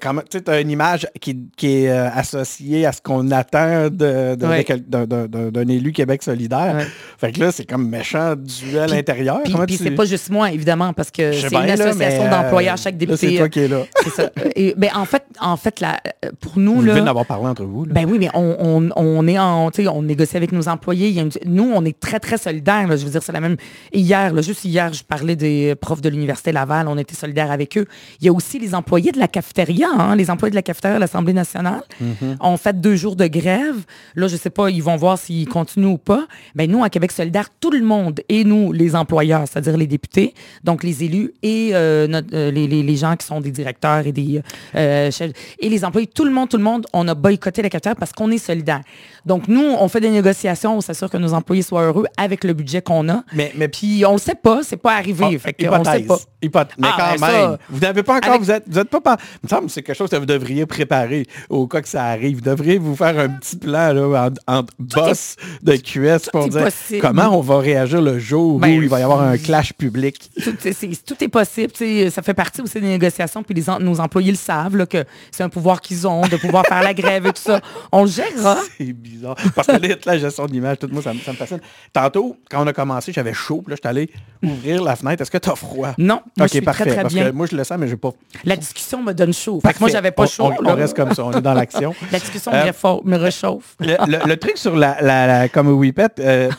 as, une image qui, est euh, associée à ce qu'on attend d'un élu Québec solidaire. Fait que là, c'est comme méchant du à l'intérieur. Puis, c'est pas juste moi, évidemment, parce que c'est une association d'employeurs, chaque député. C'est toi qui es là. c'est ça. Et, ben, en fait, en fait là, pour nous... Vous là, venez d'avoir parlé entre vous. Ben oui, mais on, on, est en... On négocie avec nos employés. nous, on est très, très solidaires. je veux dire, c'est la même... Hier, juste hier, je parlais des profs de l'Université Laval. On était solidaires avec eux. Il y a aussi les employés de la cafétéria, hein, les employés de la cafétéria à l'Assemblée nationale mm-hmm. ont fait deux jours de grève. Là, je ne sais pas, ils vont voir s'ils continuent ou pas. Ben, nous, à Québec solidaire, tout le monde, et nous, les employeurs, c'est-à-dire les députés, donc les élus et euh, euh, les, gens qui sont des directeurs et des euh, chefs, et les employés, tout le monde, tout le monde, on a boycotté la cafétéria parce qu'on est solidaire. Donc, nous, on fait des négociations, on s'assure que nos employés soient heureux avec le budget qu'on a. Mais, mais puis, on ne sait pas, c'est pas arrivé. Fait on sait pas. Mais ah, quand vous n'avez pas encore, vous êtes, vous êtes pas, pas, il me semble que c'est quelque chose que vous devriez préparer au cas que ça arrive. Vous devriez vous faire un petit plan là, en, boss de QS pour dire comment on va réagir le jour ben, où il va y avoir un clash public. Tout, est, possible. Ça fait partie aussi des négociations, puis les, nos employés le savent, que c'est un pouvoir qu'ils ont de pouvoir faire la grève et tout ça. On le gérera. C'est bizarre. Parce que la gestion de l'image, tout moi, ça, me fascine. Tantôt, quand on a commencé, j'avais chaud, puis là, je suis allé ouvrir la fenêtre. Est-ce que tu as froid? Non. Moi, ok, parfait. Très, très parce que moi, je le sens, mais je n'ai pas. La discussion me donne chaud. Fait que moi, j'avais pas chaud. On, reste comme ça, on est dans l'action. la discussion me, réchauffe. Le, truc sur la, la, comme WePet, euh,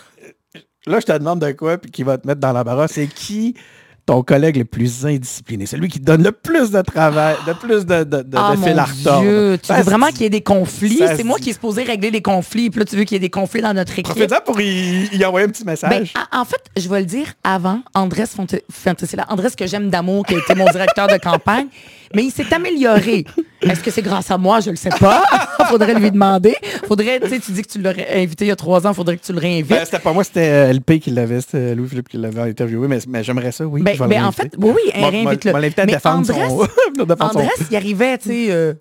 là, je te demande de quoi, puis qui va te mettre dans la barre, c'est qui ton collègue le plus indiscipliné, celui qui donne le plus de travail, de plus de, de, de, oh fil à retordre. Tu veux vraiment qu'il y ait des conflits? C'est moi qui est supposé régler les conflits, puis là, tu veux qu'il y ait des conflits dans notre équipe? Profite pour y, envoyer un petit message. Ben, en fait, je vais le dire avant, Andrés Fantasila, Andrés que j'aime d'amour, qui a été mon directeur de campagne, mais il s'est amélioré. Est-ce que c'est grâce à moi? Je le sais pas. faudrait lui demander. Faudrait, tu sais, tu dis que tu l'aurais invité il y a trois ans, faudrait que tu le réinvites. Ben, c'était pas moi, c'était euh, LP qui l'avait, c'était Louis-Philippe qui l'avait interviewé, mais, mais j'aimerais ça, oui. Ben, ben en fait, oui, oui, réinvite-le. Mais Andrés, il arrivait, tu sais, euh,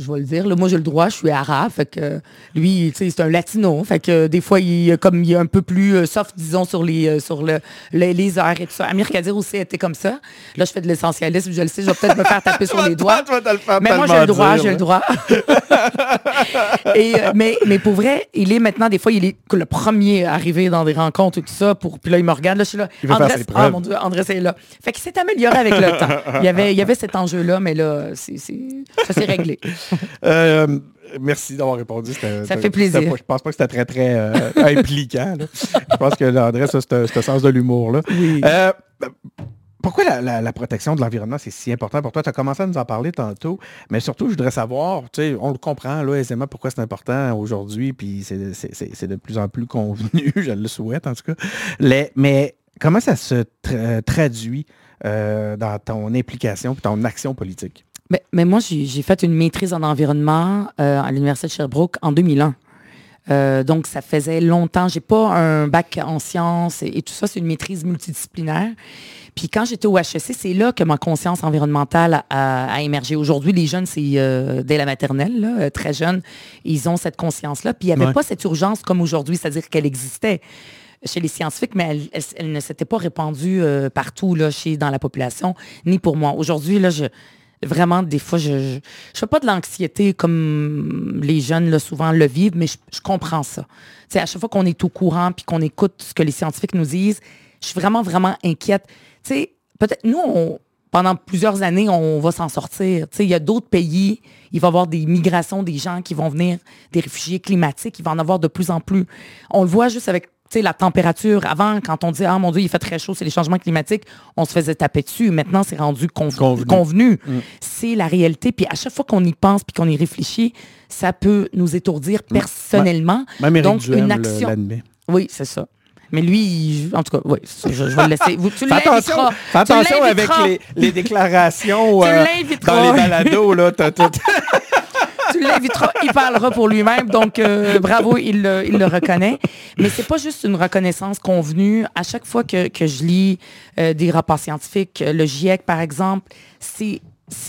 je vais le dire. moi, j'ai le droit, je suis arabe. Fait que lui, c'est un latino. Fait que des fois, il, comme il est un peu plus euh, soft, disons, sur les euh, sur le, les, heures et tout ça. Amir Kadir aussi était comme ça. Là, je fais de l'essentialisme, je le sais, je vais peut-être me faire taper sur les doigts. mais moi, j'ai le droit, j'ai le droit. et, euh, mais, mais pour vrai, il est maintenant, des fois, il est le premier arrivé dans des rencontres et tout ça. Pour, puis là, il me regarde. Là, je suis là. André, oh, mon Dieu, André, c'est là. Fait qu'il s'est amélioré avec le temps. Il y avait, il y avait cet enjeu-là, mais là, c'est, ça s'est réglé. Euh, merci d'avoir répondu. Ça fait plaisir. je pense pas que c'était très, très euh, impliquant. Je pense que André, ça, c'est ce sens de l'humour. Euh, pourquoi la, protection de l'environnement, c'est si important pour toi? Tu as commencé à nous en parler tantôt, mais surtout, je voudrais savoir, on le comprend là, aisément pourquoi c'est important aujourd'hui, puis c'est de plus en plus convenu, je le souhaite en tout cas. mais comment ça se traduit dans ton implication et ton action politique? Mais, moi, j'ai fait une maîtrise en environnement euh, à l'Université de Sherbrooke en 2001. Euh, donc, ça faisait longtemps. J'ai pas un bac en sciences et, tout ça. C'est une maîtrise multidisciplinaire. Puis quand j'étais au HEC, c'est là que ma conscience environnementale a, émergé. Aujourd'hui, les jeunes, c'est euh, dès la maternelle, très jeunes, ils ont cette conscience-là. Puis il n'y avait pas cette urgence comme aujourd'hui, c'est-à-dire qu'elle existait chez les scientifiques, mais elle, ne s'était pas répandue partout là, chez, dans la population, ni pour moi. Aujourd'hui, là, je, vraiment, des fois, je ne fais pas de l'anxiété comme les jeunes, là, souvent, le vivent, mais je, comprends ça. à chaque fois qu'on est au courant puis qu'on écoute ce que les scientifiques nous disent, je suis vraiment, vraiment inquiète. peut-être, nous, pendant plusieurs années, on va s'en sortir. Il y a d'autres pays, il va y avoir des migrations, des gens qui vont venir, des réfugiés climatiques, il va en avoir de plus en plus. On le voit juste avec la température, avant, quand on disait, ah mon Dieu, il fait très chaud, c'est les changements climatiques, on se faisait taper dessus. Maintenant, c'est rendu convenu. Mm. C'est la réalité. Puis à chaque fois qu'on y pense puis qu'on y réfléchit, ça peut nous étourdir personnellement. Donc, une action. Oui, c'est ça. Mais lui, en tout cas, oui, je, vais le laisser. Vous, tu attention, attention avec les, les déclarations euh, dans les balados. Là, tu l'inviteras, il parlera pour lui-même. Donc, euh, bravo, il le, reconnaît. Mais c'est pas juste une reconnaissance convenue. À chaque fois que, je lis euh, des rapports scientifiques, le GIEC, par exemple, c'est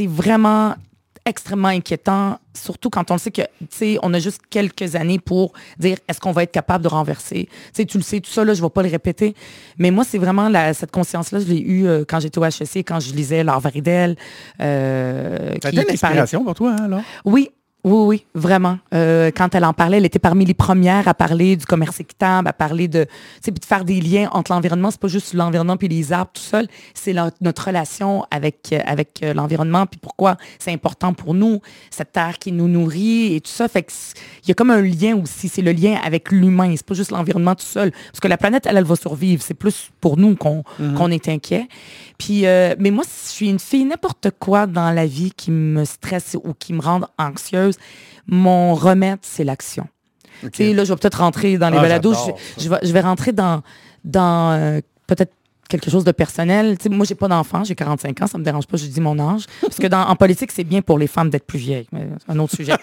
vraiment extrêmement inquiétant, surtout quand on sait que, tu sais, on a juste quelques années pour dire est-ce qu'on va être capable de renverser? Tu sais, tu le sais, tout ça, là, je ne vais pas le répéter. Mais moi, c'est vraiment la, cette conscience-là, je l'ai eue euh, quand j'étais au HEC, quand je lisais Laure Varidel. Euh, ça a été une inspiration pour toi, hein, là? Oui, oui, oui, vraiment. Euh, quand elle en parlait, elle était parmi les premières à parler du commerce équitable, à parler de, de faire des liens entre l'environnement. C'est pas juste l'environnement puis les arbres tout seul, c'est notre relation avec, euh, avec euh, l'environnement puis pourquoi c'est important pour nous, cette terre qui nous nourrit et tout ça. Fait il y a comme un lien aussi, c'est le lien avec l'humain. C'est pas juste l'environnement tout seul. Parce que la planète, elle, elle va survivre. C'est plus pour nous qu'on mm-hmm. est inquiet. Puis, mais moi, je suis une fille, n'importe quoi dans la vie qui me stresse ou qui me rend anxieuse mon remède, c'est l'action. sais, Là, je vais peut-être rentrer dans les ah, balados. Je, je, vais, rentrer dans, dans euh, peut-être quelque chose de personnel. Moi, moi, j'ai pas d'enfant, j'ai 45 ans, ça me dérange pas, je dis mon âge. Parce que dans, en politique, c'est bien pour les femmes d'être plus vieilles. Mais un autre sujet.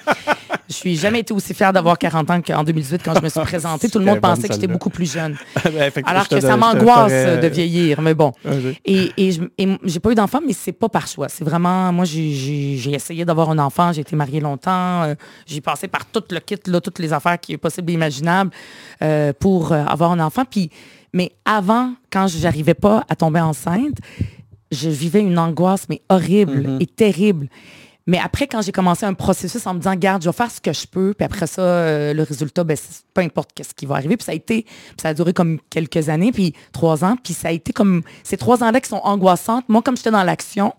je suis jamais été aussi fière d'avoir 40 ans qu'en 2018 quand je me suis présentée. Tout le monde pensait que j'étais beaucoup plus jeune. Ben, Alors que ça m'angoisse de vieillir, mais bon. Et, et j'ai pas eu d'enfant, mais c'est pas par choix. C'est vraiment, moi, j'ai essayé d'avoir un enfant, j'ai été mariée longtemps, euh, j'ai passé par tout le kit, là, toutes les affaires qui est possible et imaginable euh, pour euh, avoir un enfant. Puis mais avant, quand je n'arrivais pas à tomber enceinte, je vivais une angoisse, mais horrible mm-hmm. et terrible. Mais après, quand j'ai commencé un processus en me disant, garde, je vais faire ce que je peux, puis après ça, euh, le résultat, ben, peu importe ce qui va arriver. Puis ça a été, ça a duré comme quelques années, puis trois ans, puis ça a été comme ces trois ans-là qui sont angoissantes. Moi, comme j'étais dans l'action,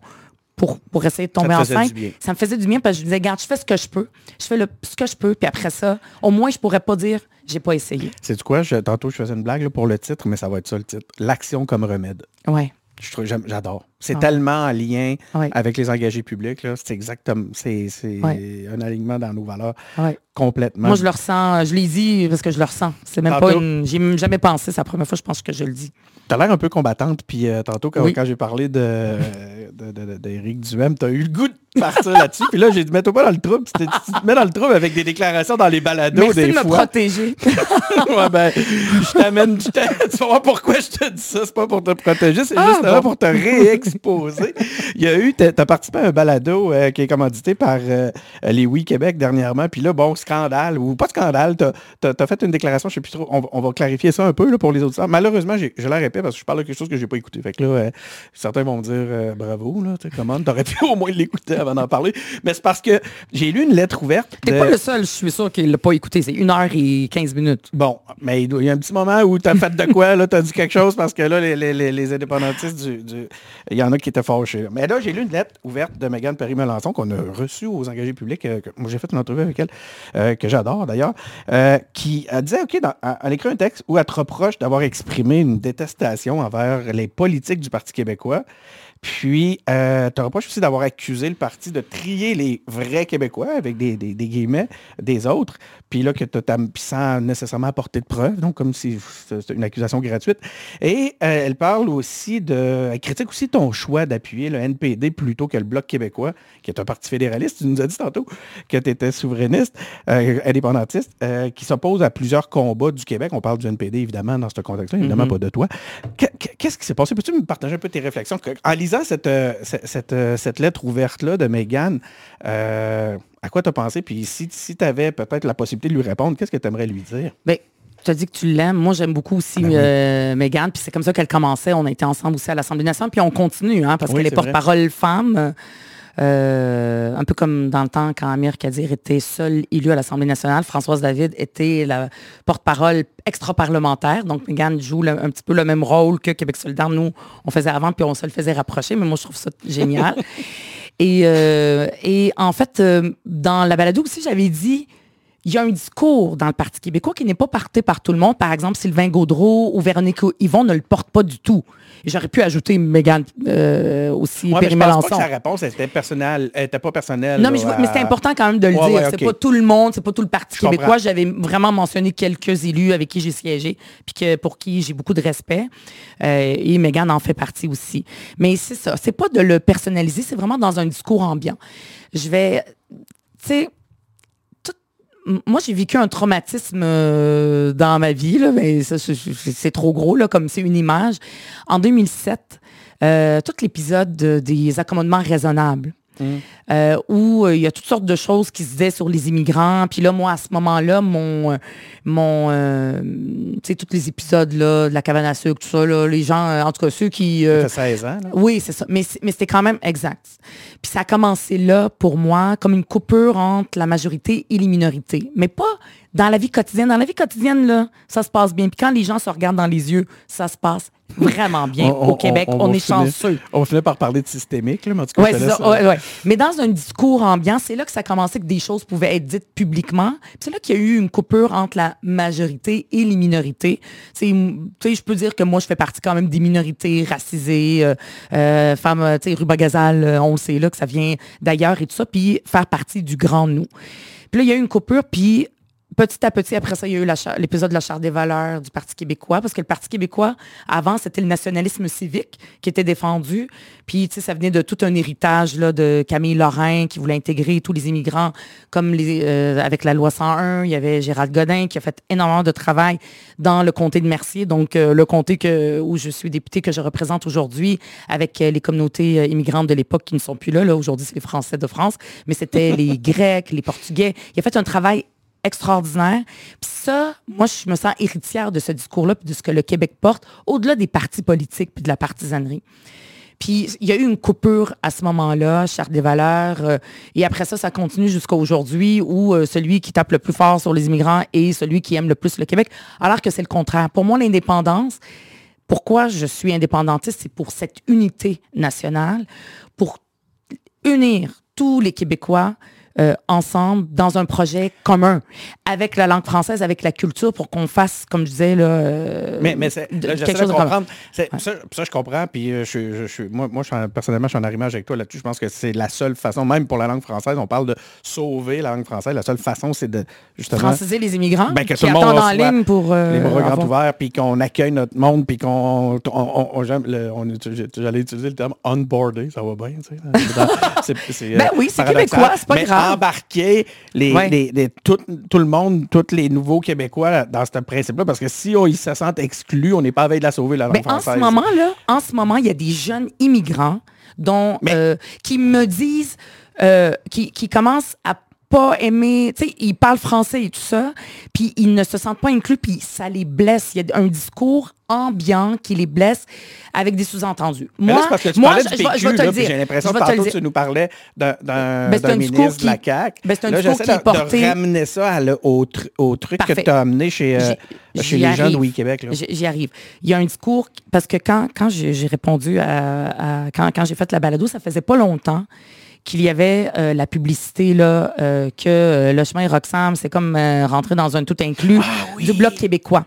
pour, pour, essayer de tomber enceinte. Ça me faisait du bien parce que je disais, garde, je fais ce que je peux. Je fais le, ce que je peux. Puis après ça, au moins, je pourrais pas dire, j'ai pas essayé. C'est du quoi? Je, tantôt, je faisais une blague pour le titre, mais ça va être ça le titre. L'action comme remède. Ouais. J'adore. C'est tellement en lien avec les engagés publics. C'est exactement. C'est un alignement dans nos valeurs complètement. Moi, je le ressens. Je l'ai dit parce que je le ressens. C'est même pas une. J'ai jamais pensé. C'est la première fois, je pense que je le dis. Tu as l'air un peu combattante. Puis euh, tantôt, quand, quand j'ai parlé d'Éric de, de, Duhem, tu as eu le goût de partir là-dessus. Puis là, j'ai dit, mets-toi pas dans le trouble. Tu te mets dans le trouble avec des déclarations dans les balados Merci des de me protéger. ouais, ben, je t'amène. Tu vas voir pourquoi je te dis ça. C'est pas pour te protéger, c'est ah, juste là pour te Il y a eu, tu as participé à un balado euh, qui est commandité par euh, les Oui Québec dernièrement. Puis là, bon, scandale, ou pas scandale, tu as, fait une déclaration, je sais plus trop, on, va clarifier ça un peu là, pour les autres. Malheureusement, je la répète parce que je parle de quelque chose que j'ai pas écouté. Fait que là, euh, certains vont me dire bravo, là, comment, t'aurais pu au moins l'écouter avant d'en parler. Mais c'est parce que j'ai lu une lettre ouverte. T'es pas le seul, je suis sûr qu'il l'a pas écouté. C'est une heure et 15 minutes. Bon, mais il y a un petit moment où tu as fait de quoi, là, as dit quelque chose parce que là, les, indépendantistes du, Il y en a qui étaient fâchés. Mais là, j'ai lu une lettre ouverte de Megan Perry-Melançon qu'on a reçue aux engagés publics. Euh, moi, j'ai fait une entrevue avec elle, euh, que j'adore d'ailleurs, euh, qui disait, OK, dans, elle écrit un texte où elle te reproche d'avoir exprimé une détestation envers les politiques du Parti québécois. Puis, euh, tu reproches aussi d'avoir accusé le parti de trier les vrais Québécois, avec des, guillemets, des autres. Puis là, que tu sans nécessairement apporter de preuves, donc comme si c'était une accusation gratuite. Et euh, elle parle aussi de... Elle critique aussi ton choix d'appuyer le NPD plutôt que le Bloc québécois, qui est un parti fédéraliste. Tu nous as dit tantôt que tu étais souverainiste, euh, indépendantiste, euh, qui s'oppose à plusieurs combats du Québec. On parle du NPD, évidemment, dans ce contexte-là, évidemment mm-hmm. pas de toi. Qu'est-ce qui s'est passé? Peux-tu me partager un peu tes réflexions? En lisant cette, cette, cette lettre ouverte-là de Megan, à quoi tu as pensé? Puis si, si tu avais peut-être la possibilité de lui répondre, qu'est-ce que tu aimerais lui dire? Bien, tu as dit que tu l'aimes. Moi, j'aime beaucoup aussi ben euh, Megan. Puis c'est comme ça qu'elle commençait. On a été ensemble aussi à l'Assemblée nationale. Puis on continue, hein, parce qu'elle est, porte-parole femme. Euh, un peu comme dans le temps quand Amir Kadir était seul élu à l'Assemblée nationale, Françoise David était la porte-parole extra-parlementaire. Donc, Megan joue un petit peu le même rôle que Québec solidaire. Nous, on faisait avant, puis on se le faisait rapprocher. Mais moi, je trouve ça génial. Et, euh, et en fait, euh, dans la balado aussi, j'avais dit, il y a un discours dans le Parti québécois qui n'est pas porté par tout le monde. Par exemple, Sylvain Gaudreau ou Véronique Yvon ne le portent pas du tout. J'aurais pu ajouter Mégane euh, aussi, ouais, mais je pense pas que sa réponse était personnelle, était pas personnelle. Non, mais, mais c'est important quand même de le dire. C'est pas tout le monde, c'est pas tout le Parti québécois. J'avais vraiment mentionné quelques élus avec qui j'ai siégé, puis que, pour qui j'ai beaucoup de respect. Euh, et Mégane en fait partie aussi. Mais c'est ça. C'est pas de le personnaliser, c'est vraiment dans un discours ambiant. Je vais, tu sais, moi, j'ai vécu un traumatisme euh, dans ma vie, mais c'est trop gros, là, comme c'est une image. En 2007, euh, tout l'épisode des accommodements raisonnables. Euh, où euh, il y a toutes sortes de choses qui se disaient sur les immigrants. Puis là, moi, à ce moment-là, mon, euh, mon tu sais, tous les épisodes là, de la cabane à sucre, tout ça, là, les gens, en tout cas ceux qui... Fait 16 ans. Là. Oui, c'est ça. Mais, mais c'était quand même exact. Puis ça a commencé là, pour moi, comme une coupure entre la majorité et les minorités. Mais pas dans la vie quotidienne. Dans la vie quotidienne, là, ça se passe bien. Puis quand les gens se regardent dans les yeux, ça se passe vraiment bien au Québec. On, est chanceux. On finit par parler de systémique, là, mais en tout cas, ouais, ouais, Mais dans un discours ambiant, c'est là que ça a commencé que des choses pouvaient être dites publiquement. C'est là qu'il y a eu une coupure entre la majorité et les minorités. Je peux dire que moi, je fais partie quand même des minorités racisées, euh, euh, femmes, tu sais, Ruba Gazal, euh, on le sait là que ça vient d'ailleurs et tout ça, puis faire partie du grand nous. Puis là, il y a eu une coupure, puis petit à petit, après ça, il y a eu l'épisode de la Charte des valeurs du Parti québécois, parce que le Parti québécois, avant, c'était le nationalisme civique qui était défendu. Puis, tu sais, ça venait de tout un héritage là, de Camille Lorrain qui voulait intégrer tous les immigrants, comme euh, avec la loi 101. Il y avait Gérald Godin qui a fait énormément de travail dans le comté de Mercier, donc euh, le comté où je suis députée, que je représente aujourd'hui, avec euh, les communautés immigrantes de l'époque qui ne sont plus là. là aujourd'hui, c'est les Français de France, mais c'était les Grecs, les Portugais. Il a fait un travail extraordinaire. Puis ça, moi, je me sens héritière de ce discours-là, puis de ce que le Québec porte, au-delà des partis politiques, puis de la partisanerie. Puis il y a eu une coupure à ce moment-là, charte des valeurs, euh, et après ça, ça continue jusqu'à aujourd'hui, où euh, celui qui tape le plus fort sur les immigrants est celui qui aime le plus le Québec, alors que c'est le contraire. Pour moi, l'indépendance, pourquoi je suis indépendantiste, c'est pour cette unité nationale, pour unir tous les Québécois, euh, ensemble dans un projet commun avec la langue française, avec la culture pour qu'on fasse, comme je disais, là, euh, mais, mais quelque chose de comprendre. Ça, ça, je comprends. Puis euh, je, je, moi, moi je personnellement, je suis en arrimage avec toi là-dessus. Je pense que c'est la seule façon, même pour la langue française, on parle de sauver la langue française. La seule façon, c'est de justement... Franciser les immigrants ben, que qui attendent en ligne pour... les bras grands ouverts, puis qu'on accueille notre monde, puis qu'on... On, on, J'allais utiliser le terme « onboardé », ça va bien, tu sais. ben oui, c'est québécois, c'est pas grave embarquer les, tout, le monde, tous les nouveaux Québécois dans ce principe-là, parce que si ils se sentent exclus, on n'est pas avec de la sauver la langue ben, française. En ce moment, là, en ce moment, il y a des jeunes immigrants dont, euh, qui me disent, euh, qui, qui commencent à pas aimer, tu sais, ils parlent français et tout ça, puis ils ne se sentent pas inclus, puis ça les blesse. Il y a un discours ambiant qui les blesse avec des sous-entendus. Moi, parce que tu moi, je, PQ, je, vais te le dire. J'ai l'impression que tantôt tu nous parlais d'un ben, ministre qui, de la CAQ. Ben, un là, j'essaie de, porté... de, ramener ça à, au, au, truc que tu as amené chez, euh, chez les jeunes Oui Québec. J'y arrive. Il y a un discours, parce que quand, quand j'ai répondu à, à quand, quand j'ai fait la balado, ça faisait pas longtemps qu'il y avait euh, la publicité là, euh, que euh, le chemin Roxham, c'est comme rentrer dans un tout inclus ah du Bloc québécois.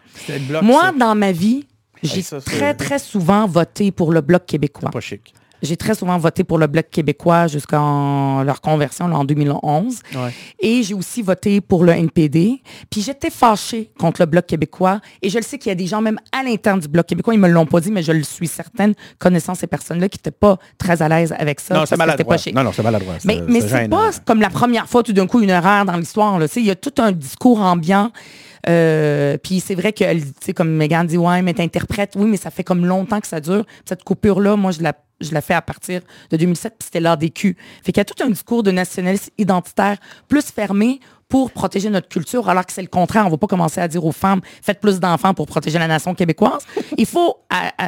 Moi, dans ma vie, j'ai très, très souvent voté pour le Bloc québécois. Pas chic. J'ai très souvent voté pour le Bloc québécois jusqu'en leur conversion en 2011. Et j'ai aussi voté pour le NPD. Puis j'étais fâchée contre le Bloc québécois. Et je le sais qu'il y a des gens même à l'interne du Bloc québécois, ils me l'ont pas dit, mais je le suis certaine, connaissant ces personnes-là, qui n'étaient pas très à l'aise avec ça. Non, c'est maladroit. Pas non, non, c'est maladroit. Mais, mais c'est pas comme la première fois, tout d'un coup, une erreur dans l'histoire. Il y a tout un discours ambiant. Euh, puis c'est vrai que, comme Megan dit, ouais, mais t'interprètes, oui, mais ça fait comme longtemps que ça dure. Cette coupure-là, moi, je la je l'ai fait à partir de 2007, puis c'était l'ADQ. Fait qu'il y a tout un discours de nationalisme identitaire plus fermé pour protéger notre culture, alors que c'est le contraire. On ne va pas commencer à dire aux femmes, faites plus d'enfants pour protéger la nation québécoise. Il faut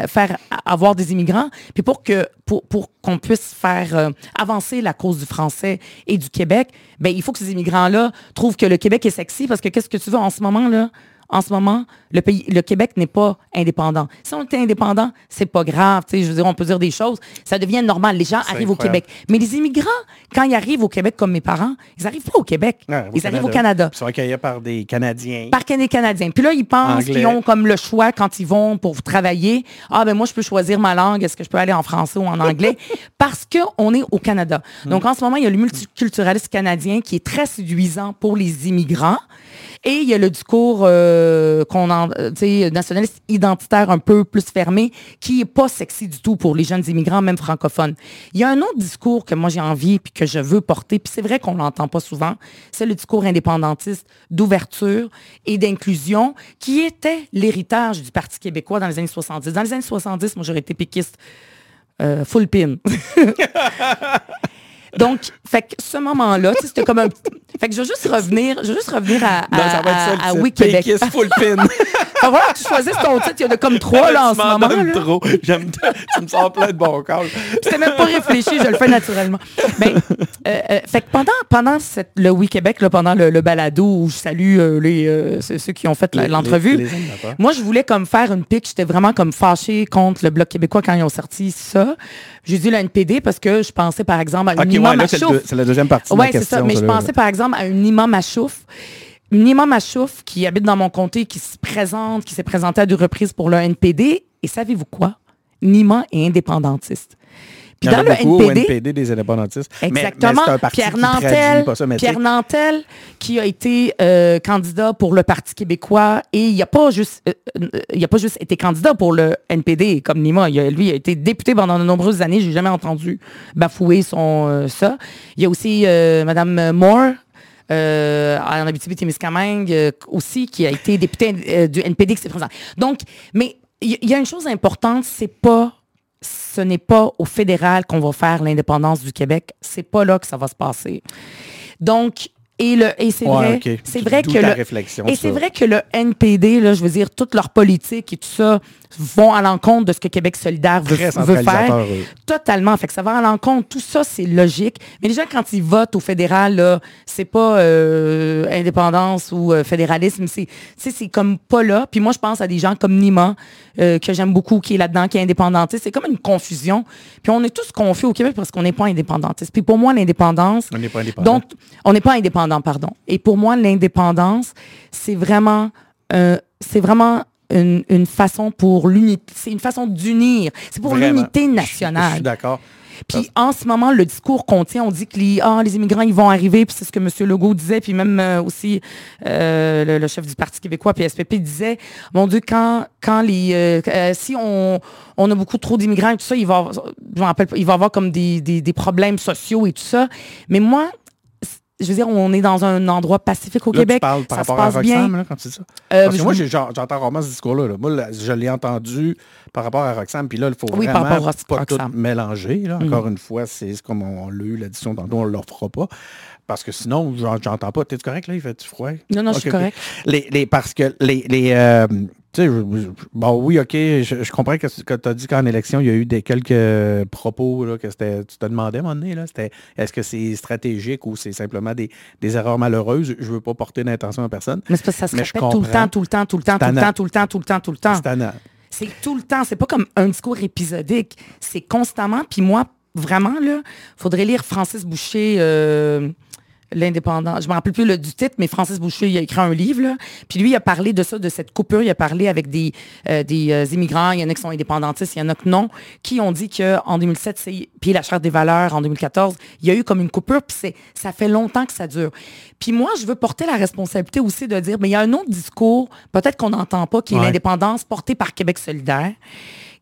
faire avoir des immigrants, puis pour que pour, pour qu'on puisse faire euh, avancer la cause du français et du Québec, ben il faut que ces immigrants-là trouvent que le Québec est sexy, parce que qu'est-ce que tu veux en ce moment là en ce moment, le pays, le Québec n'est pas indépendant. Si on était indépendant, c'est pas grave. Je veux dire, on peut dire des choses. Ça devient normal. Les gens arrivent au Québec. Mais les immigrants, quand ils arrivent au Québec comme mes parents, ils n'arrivent pas au Québec. ils arrivent au Canada. Ils sont accueillis par des Canadiens. Par des Canadiens. Puis là, ils pensent qu'ils ont comme le choix quand ils vont pour travailler. Ah ben moi, je peux choisir ma langue. Est-ce que je peux aller en français ou en anglais? Parce qu'on est au Canada. Hmm. Donc en ce moment, il y a le multiculturalisme canadien qui est très séduisant pour les immigrants. Et il y a le discours euh, qu'on euh, nationaliste identitaire un peu plus fermé, qui est pas sexy du tout pour les jeunes immigrants, même francophones. Il y a un autre discours que moi j'ai envie puis que je veux porter, puis c'est vrai qu'on l'entend pas souvent, c'est le discours indépendantiste d'ouverture et d'inclusion, qui était l'héritage du Parti québécois dans les années 70. Dans les années 70, moi j'aurais été péquiste euh, full pin. Donc, fait que ce moment-là, c'était comme un... Fait que je veux juste revenir, je veux juste revenir à, à, Non, ça va être ça, le à, à titre. Oui Québec. Full pin. Fait voilà, tu choisis ton titre, il y en a comme trois là en ce m'en moment. là. trop. J'aime tu me sors plein de bons calls. C'était même pas réfléchi, je le fais naturellement. Mais, euh, euh, fait que pendant, pendant cette- le Oui Québec, là, pendant le, le balado où je salue euh, les, ceux qui ont fait l'entrevue, moi, je voulais comme faire une pique. J'étais vraiment comme fâchée contre le Bloc québécois quand ils ont sorti ça. J'ai dit le NPD parce que je pensais, par exemple, à une OK, imam ouais, c'est la deuxième partie de Oui, c'est ça. Mais je là. pensais, par exemple, à une imam Machouf. Une imam Machouf qui habite dans mon comté, qui se présente, qui s'est présentée à deux reprises pour le NPD. Et savez-vous quoi? Nima est indépendantiste. Il Puis dans a le au NPD, NPD des indépendantistes. Mais- mais Exactement. Pierre qui Nantel, ça, mais sais, Pierre Nantel, qui a été euh, candidat pour le Parti québécois et il n'a pas juste, euh, euh, il a pas juste été candidat pour le NPD comme Nima. Il a- lui a été député pendant de nombreuses années. J'ai jamais entendu bafouer son euh, ça. Il y a aussi euh, Madame Moore. Euh, en Abitibi-Témiscamingue euh, aussi, qui a été députée euh, du NPD qui s'est présent. Donc, mais il y, il y a une chose importante, c'est pas ce n'est pas au fédéral qu'on va faire l'indépendance du Québec. C'est pas là que ça va se passer. Donc, et, le, et c'est Ouais, vrai, c'est vrai que le, réflexion et c'est vrai que le NPD, là, je veux dire, toute leur politique et tout ça vont à l'encontre de ce que Québec solidaire veut, faire. Totalement. Fait que ça va à l'encontre. Tout ça, c'est logique. Mais les gens, quand ils votent au fédéral, là, c'est pas euh, indépendance ou euh, fédéralisme. C'est, c'est comme pas là. Puis moi, je pense à des gens comme Nima, euh, que j'aime beaucoup, qui est là-dedans, qui est indépendantiste. C'est comme une confusion. Puis on est tous confus au Québec parce qu'on n'est pas indépendantiste. Puis pour moi, l'indépendance, On n'est pas indépendant. donc, on n'est pas indépendant, pardon. Et pour moi, l'indépendance, c'est vraiment, euh, c'est vraiment une, une façon pour l'unité. C'est une façon d'unir. C'est pour l'unité Je- Je, nationale. suis d'accord. Puis en ce moment, le discours qu'on tient, on dit que les, ah, les immigrants, ils vont arriver, puis c'est ce que M. Legault disait, puis même euh, aussi euh, le, le chef du Parti québécois, puis SPP disait, mon Dieu, quand, quand les, euh, euh, si on, on a beaucoup trop d'immigrants et tout ça, il va, je rappelle il va y avoir comme des, des, des problèmes sociaux et tout ça. Mais moi, je veux dire, on est dans un endroit pacifique au Là, Québec. tu parles par ça se rapport à passe bien. Roxham, là, quand tu dis ça? Euh, Parce que moi, j'entends rarement ce discours-là. là. Moi, là, je l'ai entendu par rapport à Roxham, puis là, il faut Oui, vraiment par à pas tout Roxham. Mm. mélanger. là. Encore une fois, c'est comme on, on l'a eu, l'addition tantôt, on ne le refera pas. Parce que sinon, j'en- j'entends pas. T'es correct, là? Il fait-tu froid? Non, non, je suis correct. Les, les, parce que les... les euh, sais, bon, oui, OK, je, je comprends que, que tu as dit qu'en élection, il y a eu des quelques propos là, que c'était, tu te demandais à un moment donné, là, c'était, est-ce que c'est stratégique ou c'est simplement des, des erreurs malheureuses? Je veux pas porter d'intention à personne. Mais c'est parce que ça se répète tout le temps, tout le temps, tout le temps, tout le temps, tout le temps, tout le temps, tout le temps. C'est tout le temps. C'est pas comme un discours épisodique. C'est constamment. Puis moi, vraiment, là, faudrait lire Francis Boucher, euh, l'indépendant. Je me rappelle plus le, du titre, mais Francis Boucher, il a écrit un livre. Là. Puis lui, il a parlé de ça, de cette coupure. Il a parlé avec des, euh, des euh, immigrants. Il y en a qui sont indépendantistes, il y en a que non, qui ont dit qu'en 2007, c'est, puis la Charte des valeurs en 2014, il y a eu comme une coupure. Puis c'est, ça fait longtemps que ça dure. Puis moi, je veux porter la responsabilité aussi de dire, mais il y a un autre discours, peut-être qu'on n'entend pas, qui est Ouais. l'indépendance portée par Québec solidaire,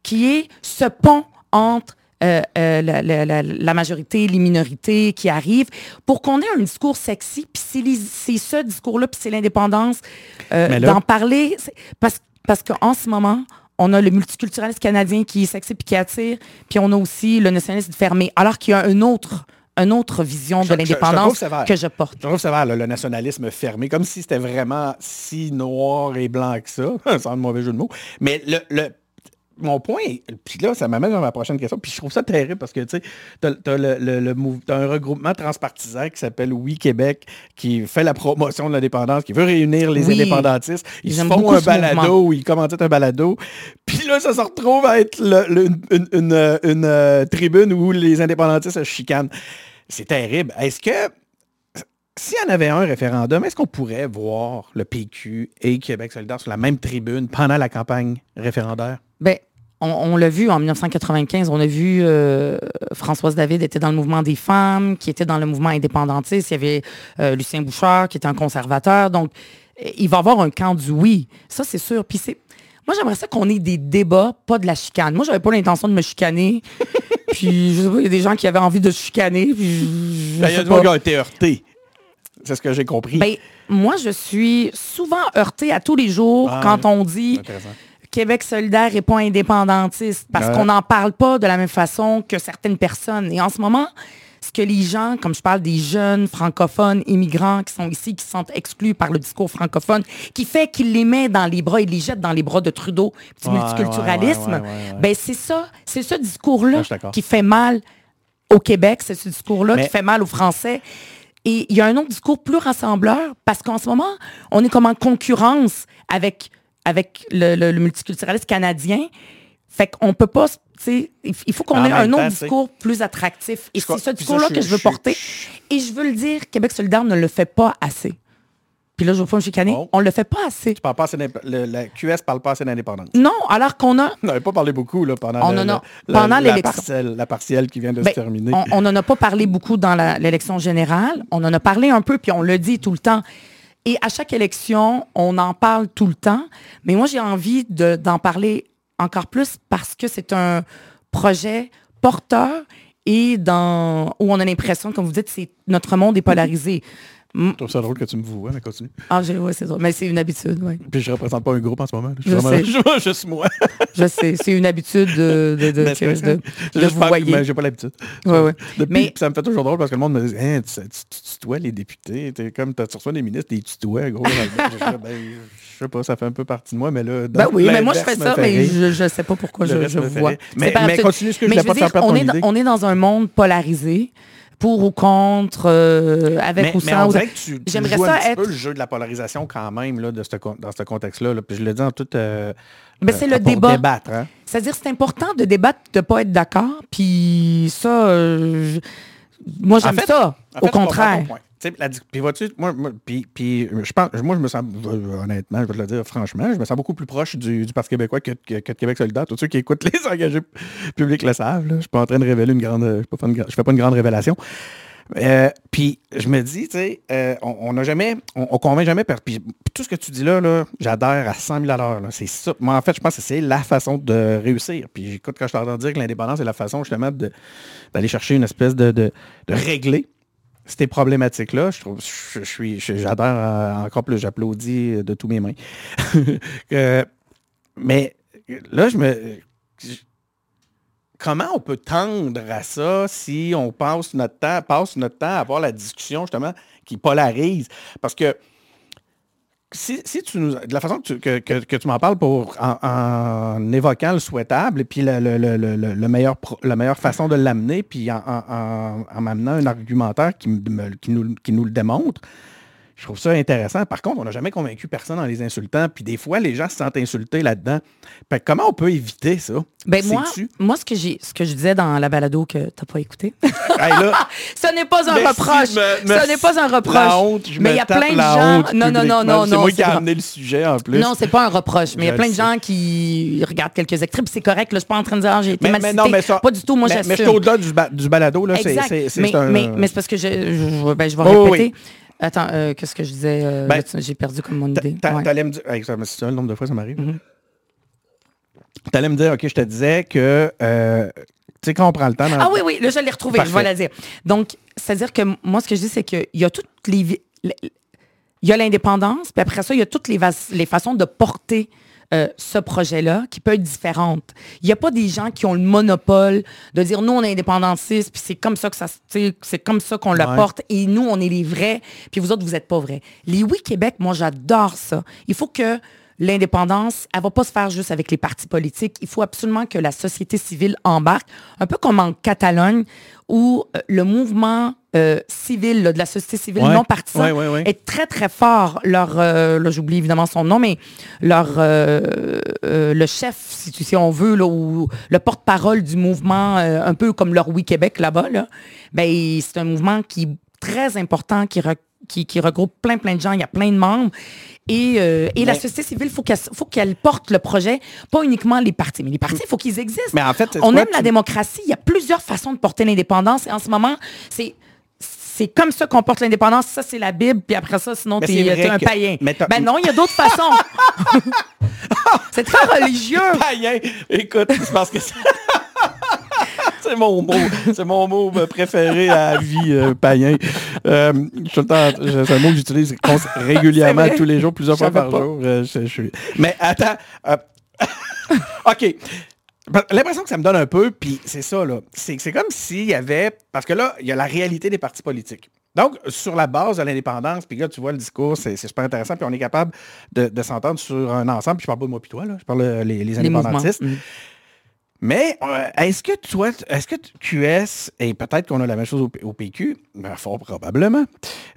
qui est ce pont entre euh, euh, la, la- la- la majorité, les minorités qui arrivent, pour qu'on ait un discours sexy, puis c'est ce discours-là, puis c'est l'indépendance, euh, d'en parler, parce, parce qu'en ce moment, on a le multiculturalisme canadien qui est sexy puis qui attire, puis on a aussi le nationalisme fermé, alors qu'il y a une autre, une autre vision Je- de l'indépendance que je porte. Je trouve sévère, là, le nationalisme fermé, comme si c'était vraiment si noir et blanc que ça, sans de mauvais jeu de mots. Mais le, le- mon point, puis là, ça m'amène à ma prochaine question, puis je trouve ça terrible parce que, tu sais, t'as, t'as le, un regroupement transpartisan qui s'appelle Oui Québec, qui fait la promotion de l'indépendance, qui veut réunir les Oui. indépendantistes. Ils font un balado, ils commentent un balado, puis là, ça se retrouve à être le- le- une, une- une, une, euh, tribune où les indépendantistes se chicanent. C'est terrible. Est-ce que s'il y en avait un référendum, est-ce qu'on pourrait voir le PQ et Québec solidaire sur la même tribune pendant la campagne référendaire? Ben, on, on l'a vu en 1995, on a vu euh, Françoise David était dans le mouvement des femmes, qui était dans le mouvement indépendantiste. Il y avait euh, Lucien Bouchard, qui était un conservateur. Donc, il va y avoir un camp du oui. Ça, c'est sûr. Puis c'est. Moi, j'aimerais ça qu'on ait des débats, pas de la chicane. Moi, j'avais pas l'intention de me chicaner. puis, je sais pas, il y a des gens qui avaient envie de se chicaner. Puis, je- je Ben, Il y a des gens qui ont été heurtés. C'est ce que j'ai compris. Ben, moi, je suis souvent heurtée à tous les jours Ah, quand on dit Intéressant. Québec solidaire et pas indépendantiste parce Ouais. qu'on n'en parle pas de la même façon que certaines personnes. Et en ce moment, ce que les gens, comme je parle des jeunes francophones, immigrants qui sont ici, qui sont exclus par le discours francophone, qui fait qu'ils les met dans les bras et les jette dans les bras de Trudeau, Ouais, multiculturalisme, ouais, ben c'est ça, c'est ce discours-là qui fait mal au Québec, c'est ce discours-là Mais- qui fait mal aux Français. Et il y a un autre discours plus rassembleur parce qu'en ce moment, on est comme en concurrence avec, avec le, le- le multiculturalisme canadien. Fait qu'on peut pas, il faut qu'on ait un autre discours plus attractif. Et c'est ce discours-là que je veux porter. Et je veux le dire, Québec solidaire ne le fait pas assez. Puis là, je veux pas me chicaner. Oh. On le fait pas assez. Tu parles pas assez le- la QS parle pas assez d'indépendance. Non, alors qu'on a On n'avait pas parlé beaucoup là, pendant, On le- en a- le- pendant la, l'élection. partielle, la partielle qui vient de Ben, se terminer. On n'en a pas parlé beaucoup dans l'élection générale. On en a parlé un peu, puis on le dit tout le temps. Et à chaque élection, on en parle tout le temps. Mais moi, j'ai envie de- d'en parler encore plus parce que c'est un projet porteur et dans, où on a l'impression, comme vous dites, c'est notre monde est polarisé. Mm. Je trouve ça drôle que tu me vois, mais continue. Ah, j'ai- ouais, c'est drôle. Mais c'est une habitude, oui. Puis je représente pas un groupe en ce moment. là. Je suis Je vraiment- sais. je juste moi. Je sais, c'est une habitude de, de, de, de- vous pas- voyez. mais J'ai pas l'habitude. Ouais. Depuis, Mais- ça me fait toujours drôle parce que le monde me dit Hein, tu, tu, tu tutoies les députés. T'es comme tu reçois des ministres, t'es tutoies, gros. je, ben, je sais pas, ça fait un peu partie de moi, mais là. Ben oui, mais moi je fais ça, mais je, je sais pas pourquoi je, vois. Mais- continue, ce que je voulais veux pas faire on est dans un monde polarisé, pour ou contre, euh, avec Mais, ou mais sans. ou- J'aimerais ça un être- peu le jeu de la polarisation quand même là, de ce dans ce contexte-là. là. Puis je le dis en tout. euh, Ben, c'est euh, le pour débat. débattre, hein. C'est-à-dire, c'est important de débattre, de ne pas être d'accord. Puis ça, euh, je- moi, j'aime fait- ça. En fait, au contraire. Puis vois-tu, moi, je moi, je me sens, honnêtement, je vais te le dire franchement, je me sens beaucoup plus proche du, du Parti québécois que, de Québec solidaire. Tous ceux qui écoutent les engagés publics le savent. Je suis pas en train de révéler une grande, je je fais pas une grande révélation. Euh, puis je me dis, tu sais, euh, on n'a jamais, on, on convainc jamais. tout ce que tu dis là, là j'adhère à 100 000 à l'heure. C'est ça. Moi, en fait, je pense que c'est la façon de réussir. Puis écoute, quand je t'entends dire que l'indépendance est la façon justement d'aller chercher une espèce de, de régler ces problématiques-là, je trouve, j'adhère à- encore plus, j'applaudis de tous mes mains. Mais là, je me, comment on peut tendre à ça si on passe notre temps, passe notre temps à avoir la discussion justement qui polarise, parce que si, tu nous, de la façon que tu, que, que- tu m'en parles pour, en, évoquant le souhaitable et puis le, le- le- la meilleure façon de l'amener, puis en, en- en- en m'amenant un argumentaire qui, me- qui qui nous le démontre, je trouve ça intéressant. Par contre, on n'a jamais convaincu personne en les insultant, puis des fois, les gens se sentent insultés là-dedans. Comment on peut éviter ça? Ben moi, moi ce, que j'ai, ce que je disais dans la balado que tu n'as pas écouté, Hey, là, ce n'est pas un merci, reproche. me- me- ce n'est pas un reproche. La honte, je mais il y a plein de gens. non, non, non, publiquement. non, C'est non. moi qui ai amené le sujet en plus. Non, c'est pas un reproche, mais il y a plein le de gens qui regardent quelques puis c'est correct. Là, je suis pas en train de dire ah, j'ai été mais, mal mais non, mais ça, Pas du tout, moi j'assume. mais je suis au-delà du, ba- du balado, là. C'est, mais, c'est parce que je, je- ben, vais répéter. Attends, euh, qu'est-ce que je disais? euh, Ben, j'ai perdu comme mon idée. Ouais. T'allais me dire, hey, ça, c'est ça, le nombre de fois ça m'arrive. Mhm. T'allais me dire, OK, je te disais que, euh, tu sais, quand on prend le temps... dans- Ah oui, oui, là, je l'ai retrouvé, je vais la dire. Donc, c'est-à-dire que moi, ce que je dis, c'est qu'il y a toutes les... Il y a l'indépendance, puis après ça, il y a toutes les, les façons de porter euh, ce projet-là qui peut être différente. Il n'y a pas des gens qui ont le monopole de dire nous on est indépendantistes puis c'est comme ça que ça c'est comme ça qu'on le Ouais. porte et nous on est les vrais puis vous autres vous n'êtes pas vrais. Les oui Québec, moi j'adore ça. Il faut que l'indépendance, elle va pas se faire juste avec les partis politiques. Il faut absolument que la société civile embarque, un peu comme en Catalogne, où euh, le mouvement euh, civil, là, de la société civile Ouais. non partisan, Ouais, ouais, ouais. est très, très fort. Leur, euh, là, j'oublie évidemment son nom, mais leur, euh, le chef, si, si on veut, là, ou le porte-parole du mouvement, un peu comme leur Oui Québec là-bas, là, ben, c'est un mouvement qui est très important, qui, re- qui, qui regroupe plein, plein de gens. Il y a plein de membres. Et, euh, et la société civile, il faut qu'elle faut qu'elle porte le projet, pas uniquement les partis. Mais les partis, il faut qu'ils existent. Mais en fait, c'est On aime la démocratie. Il y a plusieurs façons de porter l'indépendance. Et en ce moment, c'est c'est comme ça qu'on porte l'indépendance. Ça, c'est la Bible. Puis après ça, sinon, t'es un que- païen. Ben non, il y a d'autres façons. c'est très religieux. Païen! Écoute, c'est parce que c'est... c'est mon mot. C'est mon mot préféré à la vie, euh, païen. Euh, c'est un mot que j'utilise régulièrement tous les jours, plusieurs fois par pas. jour. Euh, je- je suis- Mais attends. OK. L'impression que ça me donne un peu, puis c'est ça, là. C'est comme s'il y avait... Parce que là, il y a la réalité des partis politiques. Donc, sur la base de l'indépendance, puis là, tu vois le discours, c'est super intéressant, puis on est capable de, de s'entendre sur un ensemble. Puis je parle pas de moi puis toi, là. Je parle les, indépendantistes. Mm. Mais euh, est-ce que toi, est-ce que QS, et peut-être qu'on a la même chose au, PQ, ben, fort probablement,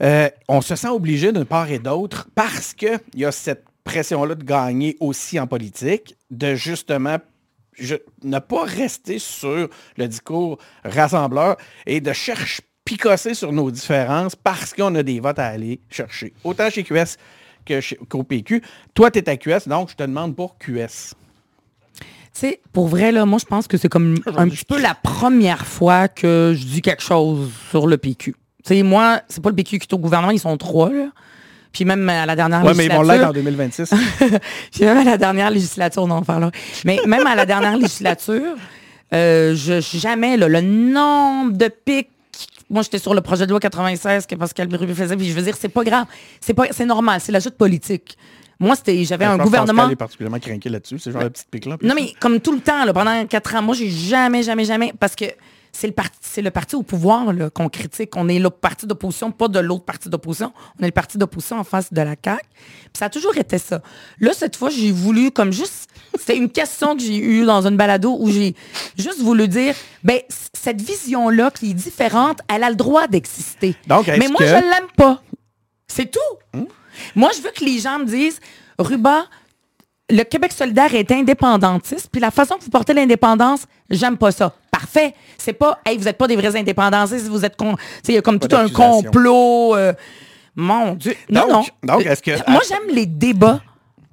euh, on se sent obligé d'une part et d'autre parce qu'il y a cette pression-là de gagner aussi en politique, de justement je- ne pas rester sur le discours rassembleur et de chercher, picosser sur nos différences parce qu'on a des votes à aller chercher. Autant chez QS qu'au PQ. Toi, tu es à QS, donc je te demande pour QS. Tu sais, pour vrai, là, moi, je pense que c'est comme un petit peu la première fois que je dis quelque chose sur le PQ. Tu sais, moi, c'est pas le PQ qui est au gouvernement, ils sont trois, là. Puis même à la dernière Ouais, mais ils vont l'être législature... en 2026. Puis même à la dernière législature, on en parlera. Mais même à la dernière législature, euh, je jamais là, le nombre de pics. Moi, j'étais sur le projet de loi 96 que Pascal Brûlé faisait, puis je veux dire, c'est pas grave. C'est pas, c'est normal, c'est la joute politique. Moi, c'était, j'avais Ben, un gouvernement. Pascal est particulièrement craqué là-dessus. C'est genre la petite pique là. Non, mais comme tout le temps, là, pendant quatre ans, moi, j'ai jamais, jamais, jamais, parce que c'est le parti, c'est le parti au pouvoir là, qu'on critique. On est le parti d'opposition, pas de l'autre parti d'opposition. On est le parti d'opposition en face de la CAQ. Puis ça a toujours été ça. Là, cette fois, j'ai voulu, comme juste, c'était une question que j'ai eue dans une balado où j'ai juste voulu dire, ben, cette vision-là qui est différente, elle a le droit d'exister. Donc, Mais moi, que- je l'aime pas. C'est tout. Moi, je veux que les gens me disent, Ruba, le Québec solidaire est indépendantiste, puis la façon que vous portez l'indépendance, j'aime pas ça. Parfait. C'est pas, hey, vous êtes pas des vrais indépendantistes, vous êtes il y a comme Pas tout un complot. euh, mon Dieu. Non, Donc- non. donc, est-ce que- Moi, j'aime les débats,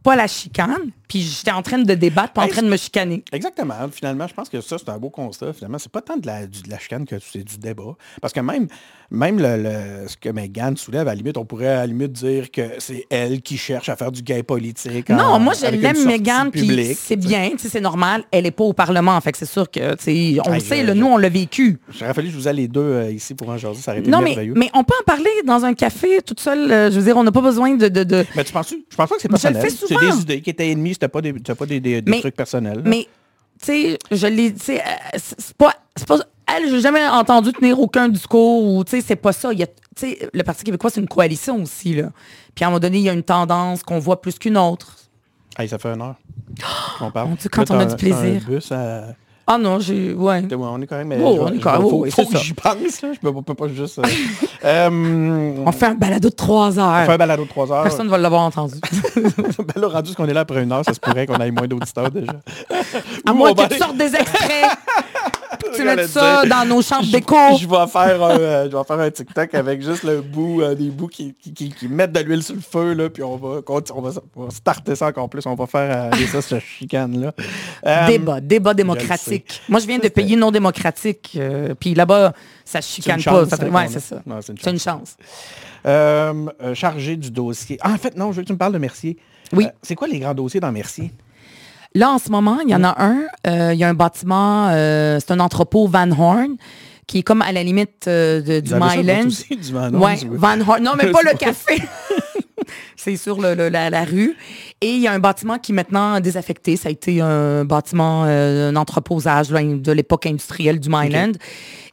pas la chicane. Puis j'étais en train de débattre, pas en train de me chicaner. Exactement. Finalement, je pense que ça, c'est un beau constat. Finalement, c'est pas tant de la, du- de la chicane que c'est du débat. Parce que même, même le, le- ce que Meghan soulève, à la limite, on pourrait à la limite dire que c'est elle qui cherche à faire du gay politique. Non, en- moi, je l'aime, sortie Mégane, puis c'est bien, c'est normal. Elle est pas au Parlement, fait que c'est sûr que, on le sait, je- je- nous, on l'a vécu. J'aurais fallu que je vous ai les deux euh, ici pour un jour. Ça aurait été Non, mais, merveilleux. mais on peut en parler dans un café toute seule. euh, je veux dire, on n'a pas besoin de... de, de- Mais tu penses Je pense pas que c'est Je le personnel. C'est souvent. des idées qui étaient ennemies, c'était pas des, pas des, des- des Mais- trucs personnels. là. Mais, tu sais, je l'ai... Sais, euh, c'est pas... C'est pas elle, j'ai jamais entendu tenir aucun discours ou, tu sais, c'est pas ça. Il y a, le Parti québécois, c'est une coalition aussi, là. Puis à un moment donné, il y a une tendance qu'on voit plus qu'une autre. Hey, ça fait une heure. On parle. Mon Dieu, quand Là, on a t'as du t'as plaisir. un bus à- Ah non, j'ai... Ouais. Ouais, on est quand même. Oh, on est quand même- faut, oui, faut que j'y pense, là. Je peux, peux pas juste. euh, euh, On fait un balado de trois heures. on fait un balado de 3 heures. Personne ne va l'avoir entendu. ben là, rendu qu'on est là après une heure, ça se pourrait qu'on ait moins d'auditeurs déjà. À moins que tu aller- sortes des extraits. tu mets ça dans nos chambres d'écho. Je vais faire un, euh, je vais faire un TikTok avec juste le bout, euh, des bouts qui, qui, qui- qui mettent de l'huile sur le feu, là, puis on va, conti- on va, on va starter ça encore plus. On va faire euh, ça, cette chicane-là. Euh, Débat, débat démocratique. Moi, je viens de pays non démocratiques. Puis là-bas, ça chicane pas. hein, ouais, c'est ça. C'est une chance. chargé du dossier. Ah, en fait, non, je veux que tu me parles de Mercier. Oui. C'est quoi les grands dossiers dans Mercier? Là, en ce moment, il y en a un. euh, Il y a un bâtiment, euh, c'est un entrepôt Van Horn, qui est comme à la limite euh, de- du Myland. aussi, du Van Horn, Ouais, oui. Van Horn. Non, mais pas le café. C'est sur le- le- la, la rue. Et il y a un bâtiment qui est maintenant désaffecté. Ça a été un bâtiment, euh, un entreposage là, de l'époque industrielle du Myland.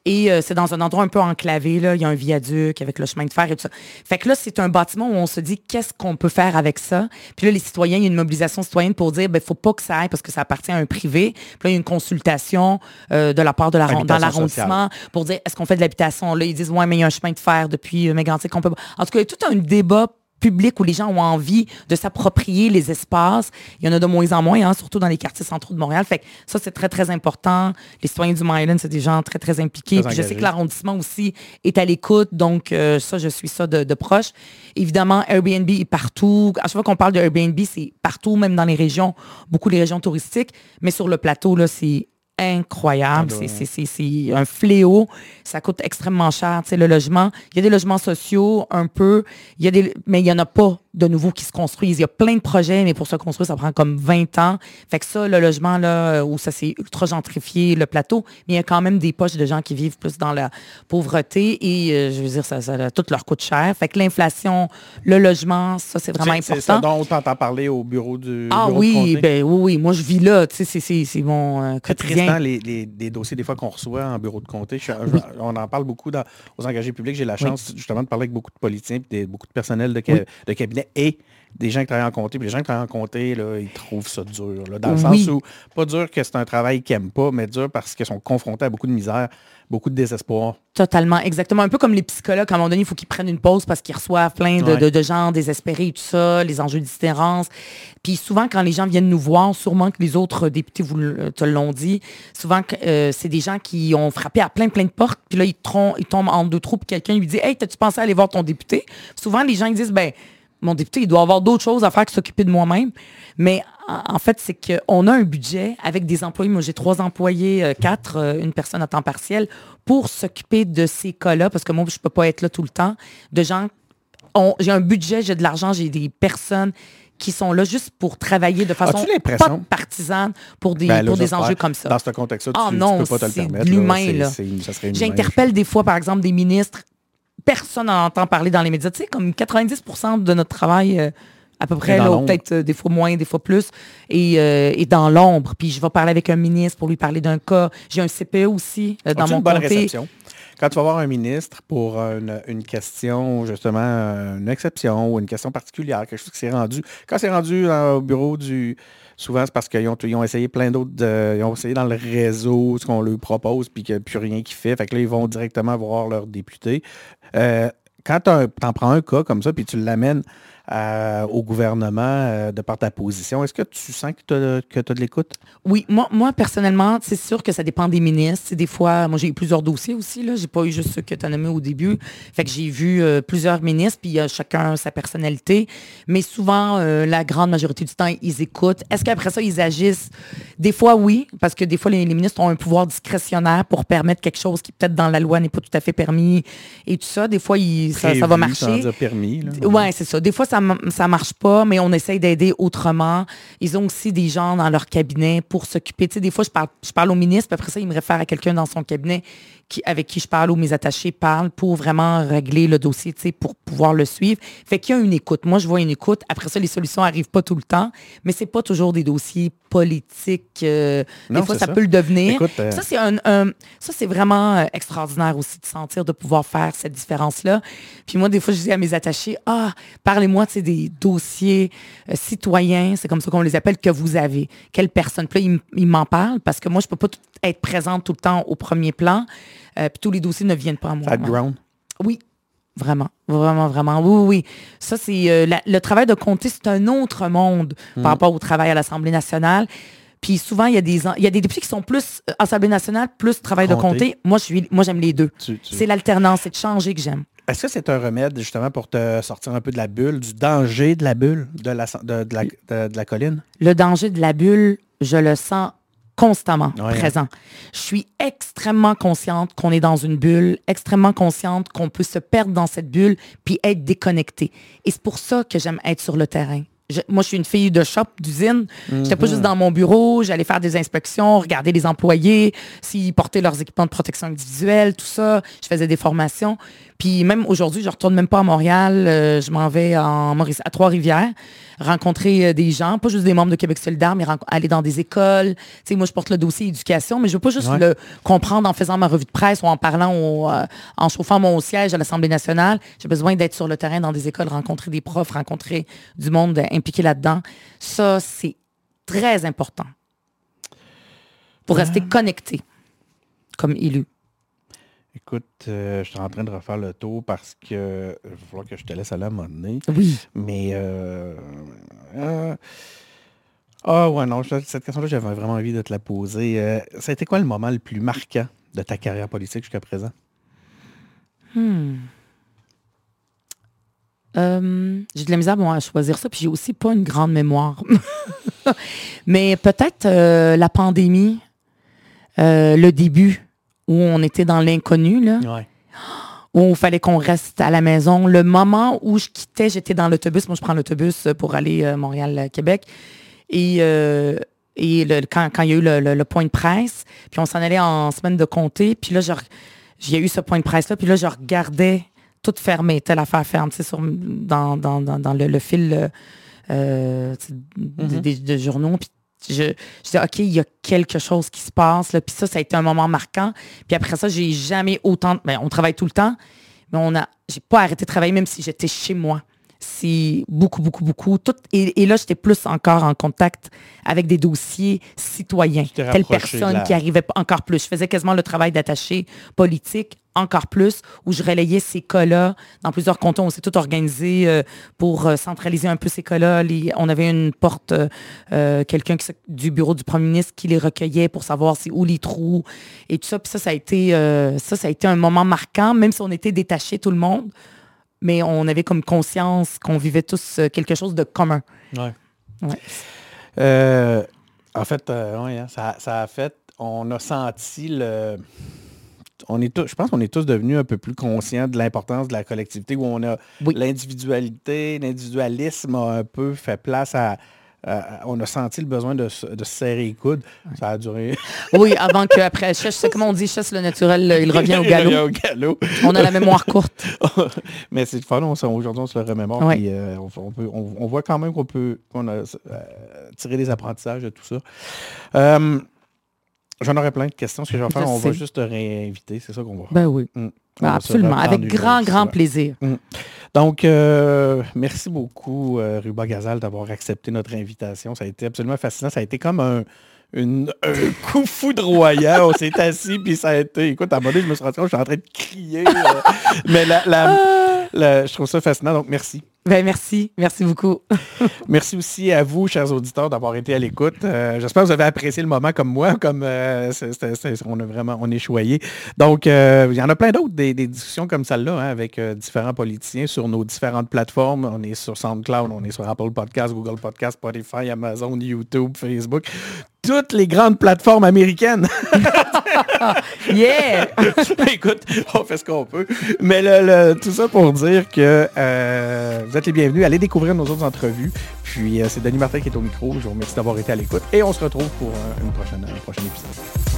Et euh, c'est dans un endroit un peu enclavé. Là. Il y a un viaduc avec le chemin de fer et tout ça. Fait que là, c'est un bâtiment où on se dit qu'est-ce qu'on peut faire avec ça? Puis là, les citoyens, il y a une mobilisation citoyenne pour dire, ben, faut pas que ça aille parce que ça appartient à un privé. Puis là, il y a une consultation euh, de la part de la, dans l'arrondissement pour dire, est-ce qu'on fait de l'habitation? Là, ils disent, ouais, mais il y a un chemin de fer depuis euh, Mégantic. qu'on peut. En tout cas, il y a tout un débat public où les gens ont envie de s'approprier les espaces. Il y en a de moins en moins, hein, surtout dans les quartiers centraux de Montréal. Fait que ça, c'est très, très important. Les citoyens du Myland, c'est des gens très, très impliqués. Très je sais que l'arrondissement aussi est à l'écoute. Donc, euh, ça, je suis ça de, de proche. Évidemment, Airbnb est partout. À chaque fois qu'on parle de Airbnb, c'est partout, même dans les régions, beaucoup les régions touristiques. Mais sur le plateau, là, c'est incroyable. C'est- un fléau. Ça coûte extrêmement cher. Tu sais, le logement, il y a des logements sociaux un peu, il y a des, mais il n'y en a pas de nouveaux qui se construisent. Il y a plein de projets, mais pour se construire, ça prend comme 20 ans. Fait que ça, le logement, là, où ça s'est ultra gentrifié, le plateau, mais il y a quand même des poches de gens qui vivent plus dans la pauvreté et, euh, je veux dire, ça, ça, tout leur coûte cher. Fait que l'inflation, le logement, ça, c'est vraiment C'est- C'est ça important. dont on t'entend parler au bureau du Ah bureau oui, ben oui, oui. Moi, je vis là. Tu sais, c'est- mon euh, quotidien. Les, les- les dossiers des fois qu'on reçoit en bureau de comté. Je- je- on en parle beaucoup dans- aux engagés publics. J'ai la chance justement de parler avec beaucoup de politiciens, beaucoup de personnel de, ca- de cabinet et des gens qui travaillent en comté. Puis les gens qui travaillent en comté, là, ils trouvent ça dur. là, dans le Oui. sens où, pas dur que c'est un travail qu'ils n'aiment pas, mais dur parce qu'ils sont confrontés à beaucoup de misère, beaucoup de désespoir. Totalement, exactement. Un peu comme les psychologues, à un moment donné, il faut qu'ils prennent une pause parce qu'ils reçoivent plein de, Ouais. de- de gens désespérés et tout ça, les enjeux d'itinérance. Puis souvent, quand les gens viennent nous voir, sûrement que les autres députés vous te l'ont dit, souvent, euh, c'est des gens qui ont frappé à plein, plein de portes, puis là, ils tombent en deux trous, puis quelqu'un lui dit « Hey, t'as-tu pensé à aller voir ton député? » Souvent, les gens ils disent « Ben, mon député, il doit avoir d'autres choses à faire que s'occuper de moi-même. » Mais en fait, c'est qu'on a un budget avec des employés. Moi, j'ai trois employés, euh, quatre, euh, une personne à temps partiel, pour s'occuper de ces cas-là, parce que moi, je peux pas être là tout le temps, de gens j'ai un budget, j'ai de l'argent, j'ai des personnes qui sont là juste pour travailler de façon pas partisane pour des, Ben là, pour des enjeux comme ça. Dans ce contexte-là, tu, tu non, peux pas te le permettre. l'humain, là. J'interpelle des fois, par exemple, des ministres. Personne n'en entend parler dans les médias. Tu sais, comme 90% de notre travail, euh, à peu près, peut-être euh, des fois moins, des fois plus, et, euh, et dans l'ombre. Puis je vais parler avec un ministre pour lui parler d'un cas. J'ai un CPE aussi dans mon une bonne comté. réception? Quand tu vas voir un ministre pour une, une question, justement, une exception ou une question particulière, quelque chose qui s'est rendu. Quand c'est rendu au bureau du. Souvent, c'est parce qu'ils ont, essayé plein d'autres. ils ont essayé dans le réseau ce qu'on leur propose, puis qu'il n'y a plus rien qui fait. Fait que là, ils vont directement voir leur député. Euh, quand tu en prends un cas comme ça, puis tu l'amènes euh, au gouvernement euh, de par ta position, est-ce que tu sens que tu as, de l'écoute? Oui, moi, moi personnellement, c'est sûr que ça dépend des ministres. Des fois, moi j'ai eu plusieurs dossiers aussi. Là. J'ai pas eu juste ceux que tu as nommés au début. Fait que j'ai vu euh, plusieurs ministres, puis il y a chacun sa personnalité. Mais souvent, la grande majorité du temps, ils écoutent. Est-ce qu'après ça, ils agissent? Des fois, oui, parce que des fois, les, les ministres ont un pouvoir discrétionnaire pour permettre quelque chose qui peut-être dans la loi n'est pas tout à fait permis et tout ça. Des fois, ils- ça, ça va marcher. Ouais, c'est ça. Des fois, ça ne marche pas, mais on essaye d'aider autrement. Ils ont aussi des gens dans leur cabinet pour s'occuper. Tu sais, des fois, je parle, je parle au ministre, puis après ça, il me réfère à quelqu'un dans son cabinet qui, avec qui je parle ou mes attachés parlent pour vraiment régler le dossier, tu sais, pour pouvoir le suivre. Fait qu'il y a une écoute. Moi, je vois une écoute. Après ça, les solutions arrivent pas tout le temps, mais c'est pas toujours des dossiers politiques. euh, Non, des fois, ça, ça. peut le devenir. Écoute, euh, Ça, c'est un, un- ça, c'est vraiment euh, extraordinaire aussi de sentir, de pouvoir faire cette différence-là. Puis moi, des fois, je dis à mes attachés, ah, parlez-moi de des dossiers euh, citoyens, c'est comme ça qu'on les appelle, que vous avez. Quelle personne? Puis là, ils m'en parlent parce que moi, je peux pas tout- être présente tout le temps au premier plan. Euh, puis tous les dossiers ne viennent pas à moi. Background? Oui, vraiment, vraiment, vraiment. Oui, oui, oui. Ça, c'est euh, la- le travail de comté, c'est un autre monde par rapport au travail à l'Assemblée nationale. Puis souvent, il y a des en- il y a des députés qui sont plus Assemblée nationale, plus travail de Comté. comté. Moi, je suis, moi, j'aime les deux. Tu- tu- C'est l'alternance, c'est de changer que j'aime. Est-ce que c'est un remède justement pour te sortir un peu de la bulle, du danger de la bulle, de la, de, de la, de- de la colline? Le danger de la bulle, je le sens constamment Ouais, présent. Je suis extrêmement consciente qu'on est dans une bulle, extrêmement consciente qu'on peut se perdre dans cette bulle puis être déconnecté. Et c'est pour ça que j'aime être sur le terrain. Je- moi, je suis une fille de shop, d'usine. J'étais pas juste dans mon bureau. J'allais faire des inspections, regarder les employés, s'ils portaient leurs équipements de protection individuelle, tout ça. Je faisais des formations. Puis même aujourd'hui, je retourne même pas à Montréal. euh, je m'en vais en Maurice, à Trois-Rivières, rencontrer euh, des gens, pas juste des membres de Québec solidaire, mais aller dans des écoles. Tu sais, moi, je porte le dossier éducation, mais je veux pas juste Ouais. le comprendre en faisant ma revue de presse ou en parlant, au, euh, en chauffant mon siège à l'Assemblée nationale. J'ai besoin d'être sur le terrain dans des écoles, rencontrer des profs, rencontrer du monde impliqué là-dedans. Ça, c'est très important pour rester connecté comme élu. Écoute, euh, je suis en train de refaire le tour parce que euh, il va falloir que je te laisse aller à un moment donné. Oui. Mais euh, euh, ah ouais, non, cette question-là, j'avais vraiment envie de te la poser. Ça a été quoi le moment le plus marquant de ta carrière politique jusqu'à présent? Euh, j'ai de la misère bon, à choisir ça, puis j'ai aussi pas une grande mémoire. Mais peut-être euh, la pandémie. euh, le début où on était dans l'inconnu, là, Ouais. où il fallait qu'on reste à la maison. Le moment où je quittais, j'étais dans l'autobus. Moi, je prends l'autobus pour aller euh, Montréal-Québec. Et, euh, et le- quand, quand il y a eu le, le- le point de presse, puis on s'en allait en semaine de comté, puis là, a eu ce point de presse-là, puis là, je regardais tout fermé, telle affaire ferme, tu sais, sur, dans, dans, dans, dans le, le fil euh, euh, sais, des- des, des journaux. Puis je, je disais, OK, il y a quelque chose qui se passe. Là. Puis ça, ça a été un moment marquant. Puis après ça, j'ai jamais autant... Ben, on travaille tout le temps, mais on a, j'ai pas arrêté de travailler, même si j'étais chez moi. C'est beaucoup, beaucoup, beaucoup. Tout, et, et là, j'étais plus encore en contact avec des dossiers citoyens. Telle de personne la- qui arrivait encore plus. Je faisais quasiment le travail d'attaché politique encore plus, où je relayais ces cas-là. Dans plusieurs cantons, on s'est tout organisé euh, pour euh, centraliser un peu ces cas-là. On avait une porte, euh, quelqu'un du bureau du premier ministre qui les recueillait pour savoir c'est où les trous et tout ça. Puis ça, ça a été, euh, ça, ça a été un moment marquant, même si on était détachés tout le monde. Mais on avait comme conscience qu'on vivait tous quelque chose de commun. Ouais. Ouais. En fait, ouais, hein, ça, ça a fait, on a senti le... On est tous, je pense qu'on est tous devenus un peu plus conscients de l'importance de la collectivité où on a Oui. l'individualité, l'individualisme a un peu fait place à, on a senti le besoin de, se- de se serrer les coudes. Ça a duré. Oui, avant qu'après, sais comment on dit, chasse le naturel, il revient au galop. Il revient au galop. On a la mémoire courte. Mais c'est fun, aujourd'hui on se le remémore. Puis, euh, on, on peut- on- on voit quand même qu'on peut qu'on a euh, tiré des apprentissages de tout ça. J'en aurais plein de questions. Ce que je vais faire, Je on va juste te réinviter. C'est ça qu'on va faire. Ben oui. Mm. Ben absolument. Avec grand, grand plaisir. Donc, euh, merci beaucoup, euh, Ruba Gazal, d'avoir accepté notre invitation. Ça a été absolument fascinant. Ça a été comme un, une- un coup foudroyant. On s'est assis, puis ça a été... Écoute, à un moment donné, je me suis rendu compte que je suis en train de crier. Mais la, la- la- je trouve ça fascinant, donc merci. Ben merci. Merci beaucoup. Merci aussi à vous, chers auditeurs, d'avoir été à l'écoute. Euh, J'espère que vous avez apprécié le moment comme moi, comme euh, on a vraiment on est choyé. Donc, euh, il y en a plein d'autres, des, discussions comme celle-là, hein, avec différents politiciens sur nos différentes plateformes. On est sur SoundCloud, on est sur Apple Podcasts, Google Podcasts, Spotify, Amazon, YouTube, Facebook. Toutes les grandes plateformes américaines. Yeah! Écoute, on fait ce qu'on peut. Mais le- le- tout ça pour dire que euh, vous êtes les bienvenus. Allez découvrir nos autres entrevues. Puis euh, c'est Denis Martin qui est au micro. Je vous remercie d'avoir été à l'écoute. Et on se retrouve pour euh, une prochaine, un prochain épisode.